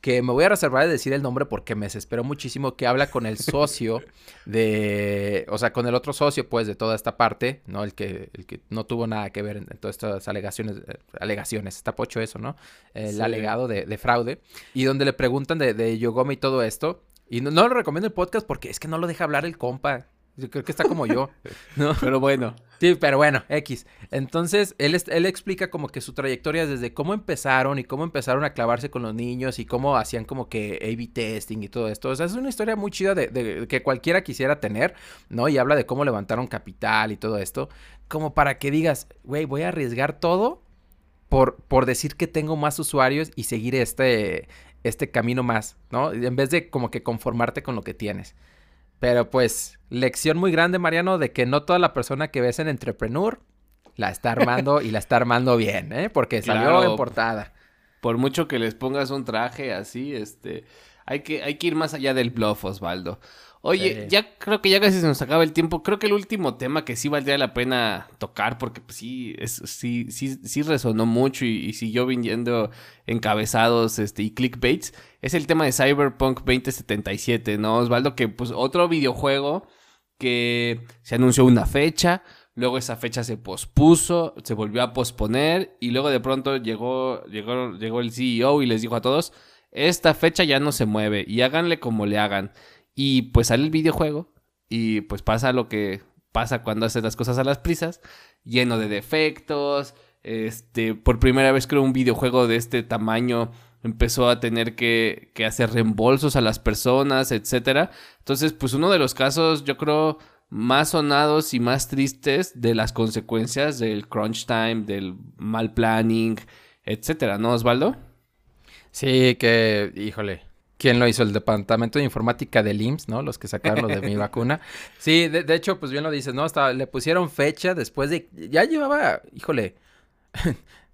S1: que me voy a reservar de decir el nombre porque me desesperó muchísimo, que habla con el socio (laughs) de, o sea, con el otro socio, pues, de toda esta parte, ¿no? El que, el que no tuvo nada que ver en, todas estas alegaciones, eh, alegaciones, está pocho eso, ¿no? El alegado de, fraude, y donde le preguntan de, de Yogomi y todo esto, y no, no, lo recomiendo el podcast porque es que no lo deja hablar el compa. Yo creo que está como yo, (laughs) ¿no?
S2: Pero bueno.
S1: Sí, pero bueno, X. Entonces, él, él explica como que su trayectoria desde cómo empezaron y cómo empezaron a clavarse con los niños y cómo hacían como que A-B testing y todo esto. O sea, es una historia muy chida de, que cualquiera quisiera tener, ¿no? Y habla de cómo levantaron capital y todo esto. Como para que digas, güey, voy a arriesgar todo por, por decir que tengo más usuarios y seguir este, este camino más, ¿no? En vez de como que conformarte con lo que tienes. Pero pues, lección muy grande, Mariano, de que no toda la persona que ves en Entrepreneur la está armando y la está armando bien, ¿eh? Porque salió en portada.
S2: Por mucho que les pongas un traje así, este, hay que, hay que ir más allá del bluff, Osvaldo. Oye, ya creo que ya casi se nos acaba el tiempo. Creo que el último tema que sí valdría la pena tocar, porque pues, sí, es, sí, sí, sí resonó mucho y, siguió viniendo encabezados este, y clickbaits, es el tema de Cyberpunk 2077, ¿no, Osvaldo? Que pues otro videojuego que se anunció una fecha, luego esa fecha se pospuso, se volvió a posponer y luego de pronto llegó, llegó, llegó el CEO y les dijo a todos, esta fecha ya no se mueve y háganle como le hagan. Y pues sale el videojuego y pues pasa lo que pasa cuando haces las cosas a las prisas, lleno de defectos. Este, por primera vez creo un videojuego de este tamaño empezó a tener que, que hacer reembolsos a las personas, etcétera. Entonces, pues uno de los casos, yo creo, más sonados y más tristes de las consecuencias del crunch time, del mal planning, etcétera, ¿no, Osvaldo?
S1: Sí, que, híjole, ¿Quién lo hizo? El departamento de informática del IMSS, ¿no? Los que sacaron lo de mi (laughs) vacuna. Sí, de, hecho, pues bien lo dices, ¿no? Hasta le pusieron fecha después de. Ya llevaba, híjole.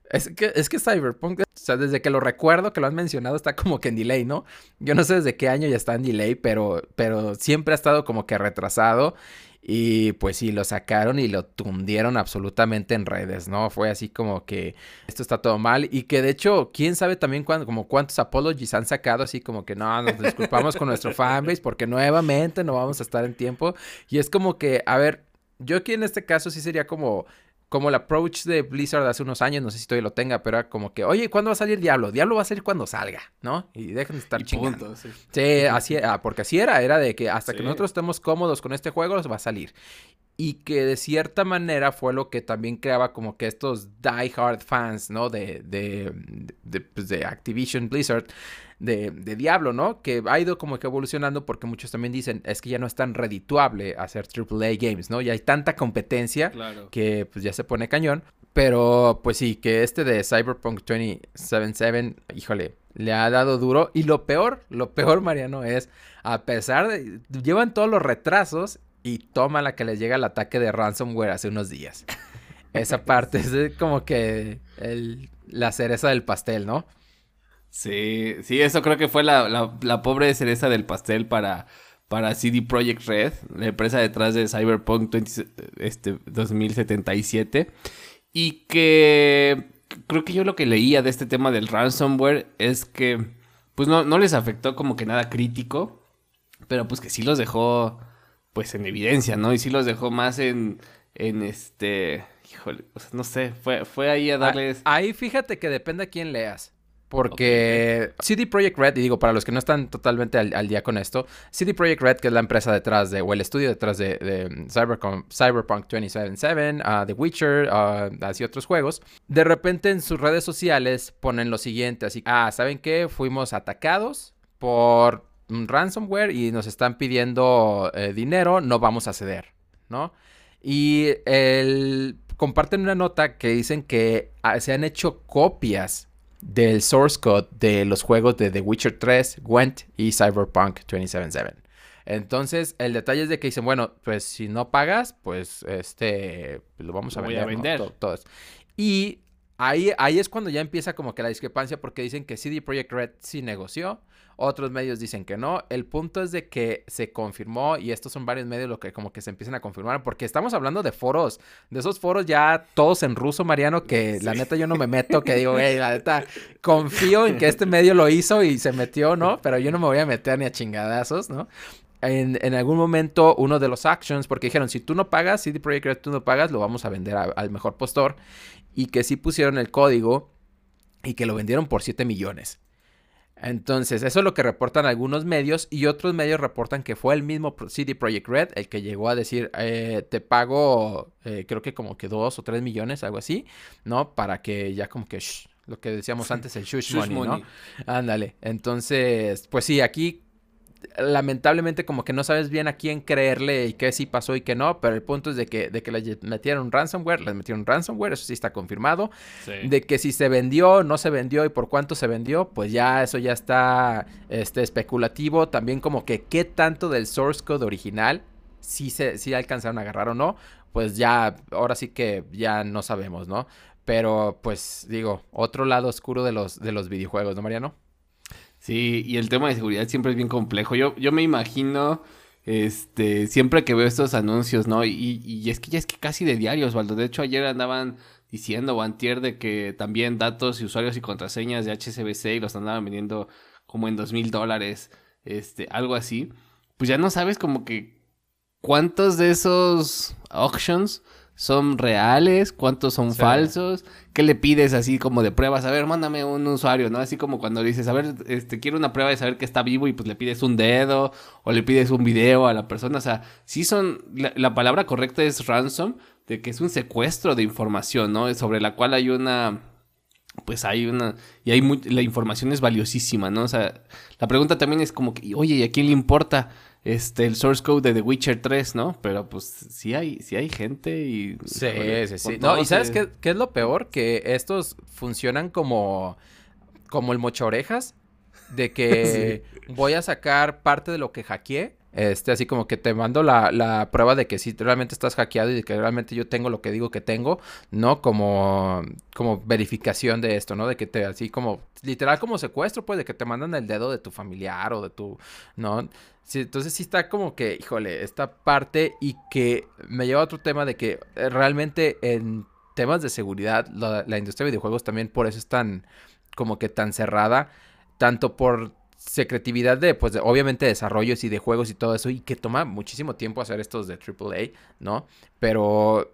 S1: Es que, es que Cyberpunk, o sea, desde que lo recuerdo que lo han mencionado, está como que en delay, ¿no? Yo no sé desde qué año ya está en delay, pero, pero siempre ha estado como que retrasado. Y pues sí, lo sacaron y lo tundieron absolutamente en redes, ¿no? Fue así como que esto está todo mal. Y que de hecho, quién sabe también como cuántos apologies han sacado, así como que no, nos disculpamos con nuestro fanbase porque nuevamente no vamos a estar en tiempo. Y es como que, a ver, yo aquí en este caso sí sería como como el approach de Blizzard hace unos años, no sé si todavía lo tenga, pero era como que, oye, ¿cuándo va a salir Diablo? Diablo va a salir cuando salga, ¿no? Y dejen de estar chingando. sí. sí, así, ah, porque así era, era de que hasta que nosotros estemos cómodos con este juego, va a salir. Y que de cierta manera fue lo que también creaba como que estos die-hard fans, ¿no? De, de, de, pues de Activision Blizzard de, Diablo, ¿no? Que ha ido como que evolucionando porque muchos también dicen, es que ya no es tan redituable hacer AAA games, ¿no? Ya hay tanta competencia que pues ya se pone cañón. Pero pues sí, que este de Cyberpunk 2077, híjole, le ha dado duro. Y lo peor, lo peor, Mariano, es, a pesar de, llevan todos los retrasos y toma la que les llega el ataque de ransomware hace unos días. Esa parte es como que la cereza del pastel, ¿no?
S2: Sí, sí, eso creo que fue la, la, pobre cereza del pastel para, para CD Projekt Red, la empresa detrás de Cyberpunk este, 2077. Y que creo que yo lo que leía de este tema del ransomware es que pues no, no les afectó como que nada crítico, pero pues que sí los dejó pues en evidencia, ¿no? Y sí los dejó más en, en este, híjole, no sé, fue, fue ahí a ah, darles...
S1: Ahí fíjate que depende a quién leas. Porque CD Projekt Red, y digo para los que no están totalmente al, día con esto, CD Projekt Red, que es la empresa detrás de, o el estudio detrás de, Cyberpunk 2077, uh, The Witcher, uh, así otros juegos, de repente en sus redes sociales ponen lo siguiente, así, ah, ¿saben qué? Fuimos atacados por un ransomware y nos están pidiendo eh, dinero, no vamos a ceder, ¿no? Y el, comparten una nota que dicen que ah, se han hecho copias del source code de los juegos de The Witcher 3, Gwent y Cyberpunk 2077. Entonces, el detalle es de que dicen, bueno, pues si no pagas, pues este, lo vamos a vender. Y ahí, ahí es cuando ya empieza como que la discrepancia porque dicen que CD Projekt Red sí negoció, otros medios dicen que no. El punto es de que se confirmó y estos son varios medios lo que como que se empiezan a confirmar porque estamos hablando de foros, de esos foros ya todos en ruso, Mariano, que la neta yo no me meto, que digo, hey, la neta, confío en que este medio lo hizo y se metió, ¿no? Pero yo no me voy a meter ni a chingadazos, ¿no? En, en, algún momento uno de los actions, porque dijeron, si tú no pagas, CD Projekt Red tú no pagas, lo vamos a vender al mejor postor. Y que sí pusieron el código y que lo vendieron por 7 millones. Entonces, eso es lo que reportan algunos medios y otros medios reportan que fue el mismo CD Projekt Red el que llegó a decir, eh, te pago, eh, creo que como que dos o tres millones, algo así, ¿no? Para que ya como que, lo que decíamos antes, el shush, money, money, ¿no? Ándale. Entonces, pues sí, aquí lamentablemente como que no sabes bien a quién creerle y qué sí pasó y qué no, pero el punto es de que, de que les metieron ransomware, les metieron ransomware, eso sí está confirmado. De que si se vendió, no se vendió y por cuánto se vendió, pues ya eso ya está este, especulativo. También como que qué tanto del source code original si se si alcanzaron a agarrar o no, pues ya, ahora sí que ya no sabemos, ¿no? Pero pues digo, otro lado oscuro de los, de los videojuegos, ¿no, Mariano?
S2: Sí, y el tema de seguridad siempre es bien complejo. Yo, yo me imagino, este, siempre que veo estos anuncios, ¿no? Y, y es que ya es que casi de diarios, Osvaldo. De hecho, ayer andaban diciendo, o de que también datos y usuarios y contraseñas de HSBC los andaban vendiendo como en dos mil dólares, este, algo así. Pues ya no sabes como que cuántos de esos auctions son reales, cuántos son falsos, qué le pides así como de pruebas, a ver, mándame un usuario, ¿no? Así como cuando dices, a ver, este, quiero una prueba de saber que está vivo y pues le pides un dedo o le pides un video a la persona, o sea, sí son, la, palabra correcta es ransom, de que es un secuestro de información, ¿no? Sobre la cual hay una, pues hay una, y hay la información es valiosísima, ¿no? O sea, la pregunta también es como que, oye, ¿y a quién le importa? Este, el source code de The Witcher 3, ¿no? Pero pues sí hay, sí hay gente y...
S1: Sí, sí, sí. No, y ¿sabes qué, qué, es lo peor? Que estos funcionan como, como el mocha orejas, de que (laughs) voy a sacar parte de lo que hackeé este, así como que te mando la, la, prueba de que si realmente estás hackeado y de que realmente yo tengo lo que digo que tengo, ¿no? Como, como verificación de esto, ¿no? De que te, así como, literal como secuestro, pues, de que te mandan el dedo de tu familiar o de tu, ¿no? Sí, entonces sí está como que, híjole, esta parte y que me lleva a otro tema de que eh, realmente en temas de seguridad, la, industria de videojuegos también por eso es tan, como que tan cerrada, tanto por secretividad de, pues, obviamente desarrollos y de juegos y todo eso, y que toma muchísimo tiempo hacer estos de AAA, ¿no? Pero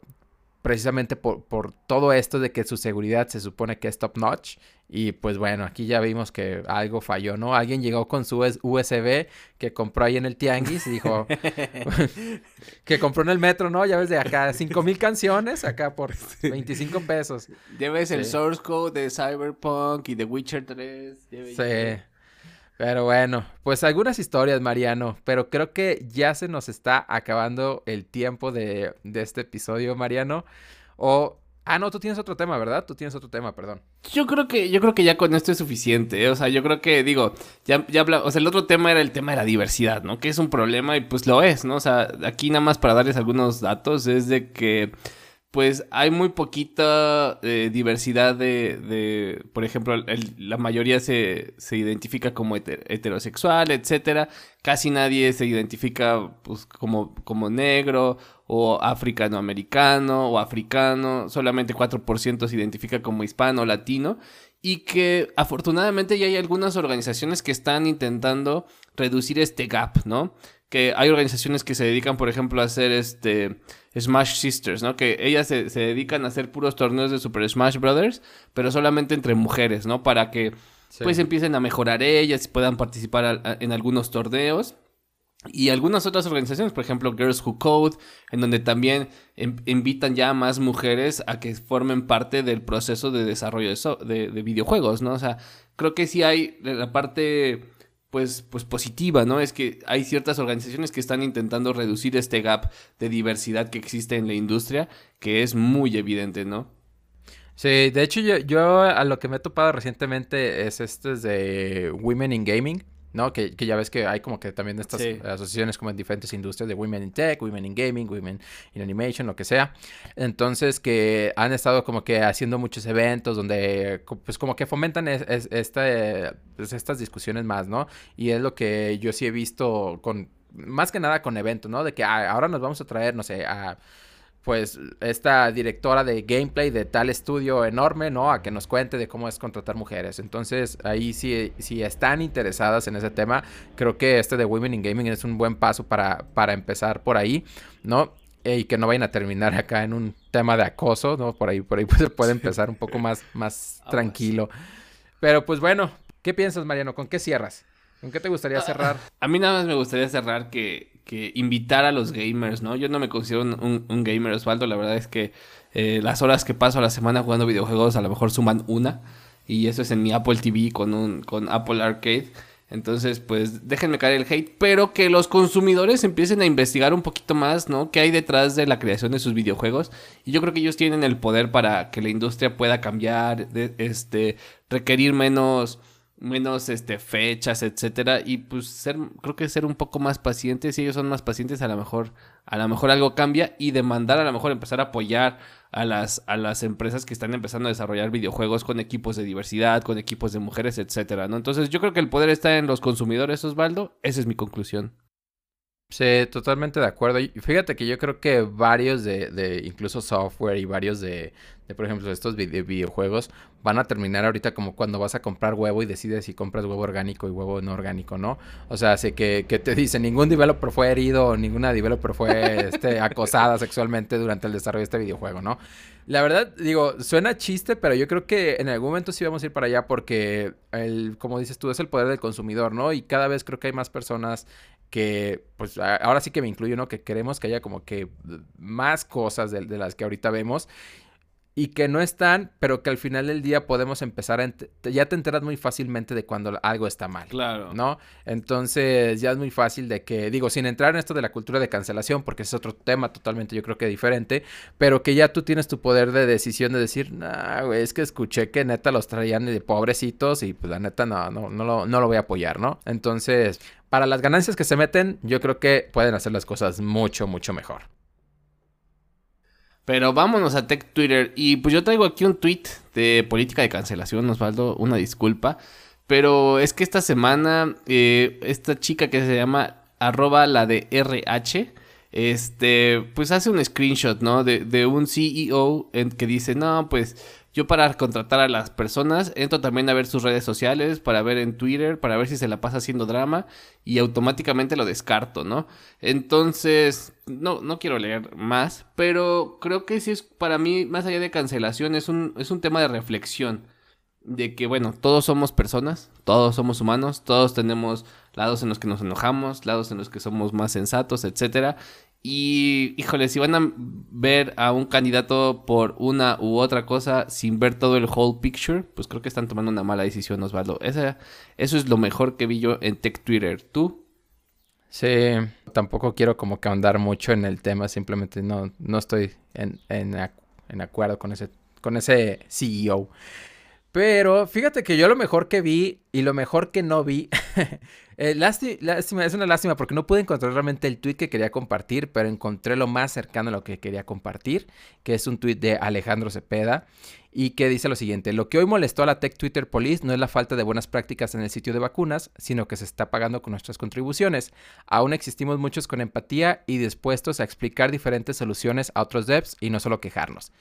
S1: precisamente por, por, todo esto de que su seguridad se supone que es top notch. Y pues bueno, aquí ya vimos que algo falló, ¿no? Alguien llegó con su USB que compró ahí en el Tianguis y dijo (laughs) (laughs) que compró en el metro, ¿no? Ya ves de acá, 5 mil canciones, acá por (laughs) 25 pesos.
S2: Lleves el source code de Cyberpunk y de Witcher 3.
S1: sí. Pero bueno, pues algunas historias, Mariano, pero creo que ya se nos está acabando el tiempo de, este episodio, Mariano. O Ah, no, tú tienes otro tema, ¿verdad? Tú tienes otro tema, perdón.
S2: Yo creo que, yo creo que ya con esto es suficiente. ¿eh? O sea, yo creo que, digo, ya, ya habla, o sea, el otro tema era el tema de la diversidad, ¿no? Que es un problema y pues lo es, ¿no? O sea, aquí nada más para darles algunos datos es de que pues hay muy poquita eh, diversidad de, por ejemplo, la mayoría se, se identifica como heterosexual, etcétera. Casi nadie se identifica pues, como, como negro o africanoamericano o africano. Solamente 4% se identifica como hispano o latino. Y que afortunadamente ya hay algunas organizaciones que están intentando reducir este gap, ¿no? Que hay organizaciones que se dedican, por ejemplo, a hacer este Smash Sisters, ¿no? Que ellas se, dedican a hacer puros torneos de Super Smash Brothers, pero solamente entre mujeres, ¿no? Para que pues empiecen a mejorar ellas y puedan participar en algunos torneos. Y algunas otras organizaciones, por ejemplo Girls Who Code, en donde también invitan ya a más mujeres a que formen parte del proceso de desarrollo de, de, videojuegos, ¿no? O sea, creo que sí hay la parte pues, pues positiva, ¿no? Es que hay ciertas organizaciones que están intentando reducir este gap de diversidad que existe en la industria, que es muy evidente, ¿no?
S1: Sí, de hecho yo, yo a lo que me he topado recientemente es este de Women in Gaming ¿no? Que, que, ya ves que hay como que también estas asociaciones como en diferentes industrias de Women in Tech, Women in Gaming, Women in Animation, lo que sea. Entonces que han estado como que haciendo muchos eventos donde pues como que fomentan esta, pues, estas discusiones más, ¿no? Y es lo que yo sí he visto con, más que nada con eventos, ¿no? De que ah, ahora nos vamos a traer, no sé, a pues esta directora de gameplay de tal estudio enorme, ¿no? A que nos cuente de cómo es contratar mujeres. Entonces, ahí sí, si están interesadas en ese tema, creo que este de Women in Gaming es un buen paso para, para empezar por ahí, ¿no? Y que no vayan a terminar acá en un tema de acoso, ¿no? Por ahí, por ahí (laughs) se puede empezar un poco más, más tranquilo. Pero pues bueno, ¿qué piensas, Mariano? ¿Con qué cierras? ¿Con qué te gustaría ah, cerrar?
S2: A mí nada más me gustaría cerrar que que invitar a los gamers, ¿no? Yo no me considero un, gamer, Osvaldo. La verdad es que eh, las horas que paso a la semana jugando videojuegos a lo mejor suman una. Y eso es en mi Apple TV con, un, con Apple Arcade. Entonces, pues déjenme caer el hate, pero que los consumidores empiecen a investigar un poquito más, ¿no? ¿Qué hay detrás de la creación de sus videojuegos? Y yo creo que ellos tienen el poder para que la industria pueda cambiar, este, requerir menos menos este fechas, etcétera y pues ser creo que ser un poco más pacientes, si ellos son más pacientes, a lo mejor a lo mejor algo cambia y demandar a lo mejor empezar a apoyar a las a las empresas que están empezando a desarrollar videojuegos con equipos de diversidad, con equipos de mujeres, etcétera, ¿no? Entonces, yo creo que el poder está en los consumidores, Osvaldo, esa es mi conclusión.
S1: Sí, totalmente de acuerdo. Y fíjate que yo creo que varios de, de incluso software y varios de, de por ejemplo, estos videojuegos van a terminar ahorita como cuando vas a comprar huevo y decides si compras huevo orgánico y huevo no orgánico, ¿no? O sea, sé que, que te dicen ningún developer fue herido, ninguna developer fue este, (laughs) acosada sexualmente durante el desarrollo de este videojuego, ¿no? La verdad, digo, suena chiste, pero yo creo que en algún momento sí vamos a ir para allá porque, el, como dices tú, es el poder del consumidor, ¿no? Y cada vez creo que hay más personas que, pues ahora sí que me incluyo, ¿no? Que queremos que haya como que más cosas de, las que ahorita vemos y que no están, pero que al final del día podemos empezar a... Ya te enteras muy fácilmente de cuando algo está mal.
S2: Claro.
S1: ¿No? Entonces ya es muy fácil de que, digo, sin entrar en esto de la cultura de cancelación, porque es otro tema totalmente yo creo que diferente, pero que ya tú tienes tu poder de decisión de decir, nah, güey, es que escuché que neta los traían de pobrecitos y pues la neta no, no, no, lo, no lo voy a apoyar, ¿no? Entonces, para las ganancias que se meten, yo creo que pueden hacer las cosas mucho, mucho mejor.
S2: Pero vámonos a Tech Twitter. Y pues yo traigo aquí un tweet de política de cancelación, Osvaldo, una disculpa. Pero es que esta semana, eh, esta chica que se llama arroba la de RH, este, pues hace un screenshot, ¿no? De, de un CEO en que dice, no, pues yo para contratar a las personas entro también a ver sus redes sociales, para ver en Twitter, para ver si se la pasa haciendo drama y automáticamente lo descarto, ¿no? Entonces, no, no quiero leer más, pero creo que sí es para mí, más allá de cancelación, es un, es un tema de reflexión. De que, bueno, todos somos personas, todos somos humanos, todos tenemos lados en los que nos enojamos, lados en los que somos más sensatos, etcétera. Y, híjole, si van a ver a un candidato por una u otra cosa sin ver todo el whole picture, pues creo que están tomando una mala decisión, Osvaldo. Esa, eso es lo mejor que vi yo en Tech Twitter. ¿Tú?
S1: Sí, tampoco quiero como que ahondar mucho en el tema, simplemente no, no estoy en, en, en acuerdo con ese, con ese CEO. Pero fíjate que yo lo mejor que vi y lo mejor que no vi (laughs) Eh, lástima, es una lástima porque no pude encontrar realmente el tweet que quería compartir, pero encontré lo más cercano a lo que quería compartir, que es un tweet de Alejandro Cepeda y que dice lo siguiente, lo que hoy molestó a la Tech Twitter Police no es la falta de buenas prácticas en el sitio de vacunas, sino que se está pagando con nuestras contribuciones. Aún existimos muchos con empatía y dispuestos a explicar diferentes soluciones a otros devs y no solo quejarnos.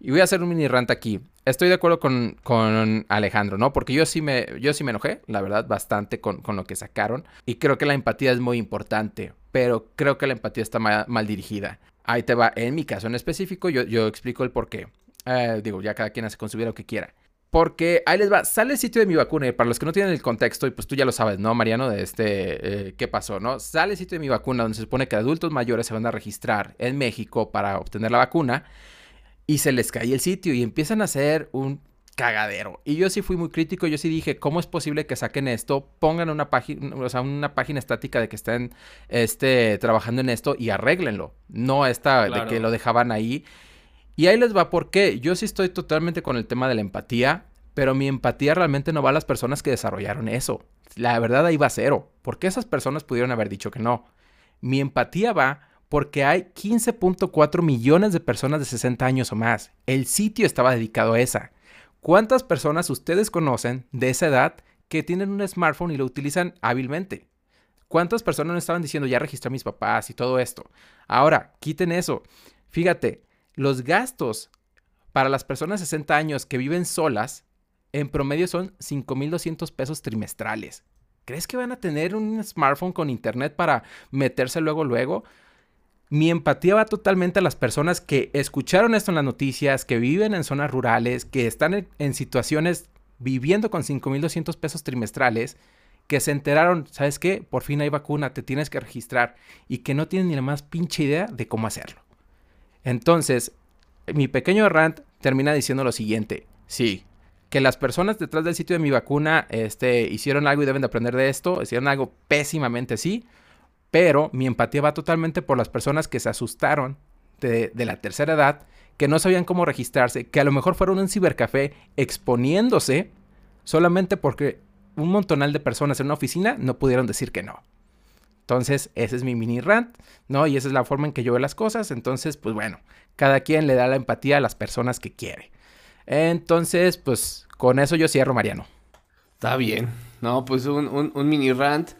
S1: Y voy a hacer un mini rant aquí. Estoy de acuerdo con, con Alejandro, ¿no? Porque yo sí me, yo sí me enojé, la verdad, bastante con, con, lo que sacaron. Y creo que la empatía es muy importante, pero creo que la empatía está mal, mal dirigida. Ahí te va, en mi caso en específico, yo, yo explico el por qué. Eh, digo, ya cada quien hace con su vida lo que quiera. Porque ahí les va, sale el sitio de mi vacuna. Y para los que no tienen el contexto, y pues tú ya lo sabes, ¿no, Mariano? De este, eh, ¿qué pasó, no? Sale el sitio de mi vacuna donde se supone que adultos mayores se van a registrar en México para obtener la vacuna. Y se les cae el sitio y empiezan a hacer un cagadero. Y yo sí fui muy crítico, yo sí dije, ¿cómo es posible que saquen esto? Pongan una página, o sea, una página estática de que estén este, trabajando en esto y arréglenlo. No esta de que lo dejaban ahí y ahí les va por qué. Yo sí estoy totalmente con el tema de la empatía, pero mi empatía realmente no va a las personas que desarrollaron eso. La verdad ahí va cero, porque esas personas pudieron haber dicho que no. Mi empatía va porque hay 15.4 millones de personas de 60 años o más. El sitio estaba dedicado a esa. ¿Cuántas personas ustedes conocen de esa edad que tienen un smartphone y lo utilizan hábilmente? ¿Cuántas personas no estaban diciendo ya registré a mis papás y todo esto? Ahora, quiten eso. Fíjate, los gastos para las personas de 60 años que viven solas, en promedio son 5.200 pesos trimestrales. ¿Crees que van a tener un smartphone con internet para meterse luego, luego? Mi empatía va totalmente a las personas que escucharon esto en las noticias, que viven en zonas rurales, que están en, situaciones viviendo con 5.200 pesos trimestrales, que se enteraron, ¿sabes qué? Por fin hay vacuna, te tienes que registrar y que no tienen ni la más pinche idea de cómo hacerlo. Entonces, mi pequeño rant termina diciendo lo siguiente. Sí, que las personas detrás del sitio de mi vacuna este, hicieron algo y deben de aprender de esto, hicieron algo pésimamente, sí, pero mi empatía va totalmente por las personas que se asustaron de, la tercera edad, que no sabían cómo registrarse, que a lo mejor fueron a un cibercafé exponiéndose solamente porque un montonal de personas en una oficina no pudieron decir que no. Entonces, ese es mi mini rant, ¿no? Y esa es la forma en que yo veo las cosas. Entonces, pues bueno, cada quien le da la empatía a las personas que quiere. Entonces, pues con eso yo cierro, Mariano.
S2: Está bien. No, pues un, mini rant.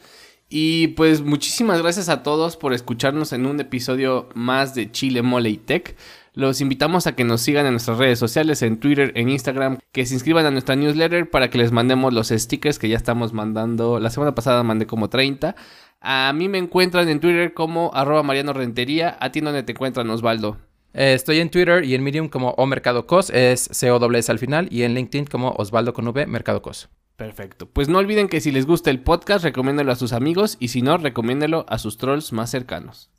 S2: Y pues muchísimas gracias a todos por escucharnos en un episodio más de Chile Mole y Tech. Los invitamos a que nos sigan en nuestras redes sociales, en Twitter, en Instagram, que se inscriban a nuestra newsletter para que les mandemos los stickers que ya estamos mandando. La semana pasada mandé como 30. A mí me encuentran en Twitter como arroba Mariano Rentería. ¿A ti dónde te encuentran, Osvaldo?
S1: Eh, estoy en Twitter y en Medium como O Mercado Cos, es C-O-S al final, y en LinkedIn como Osvaldo con V, Mercado Cos.
S2: Perfecto. Pues no olviden que si les gusta el podcast, recomiéndelo a sus amigos y si no, recomiéndelo a sus trolls más cercanos.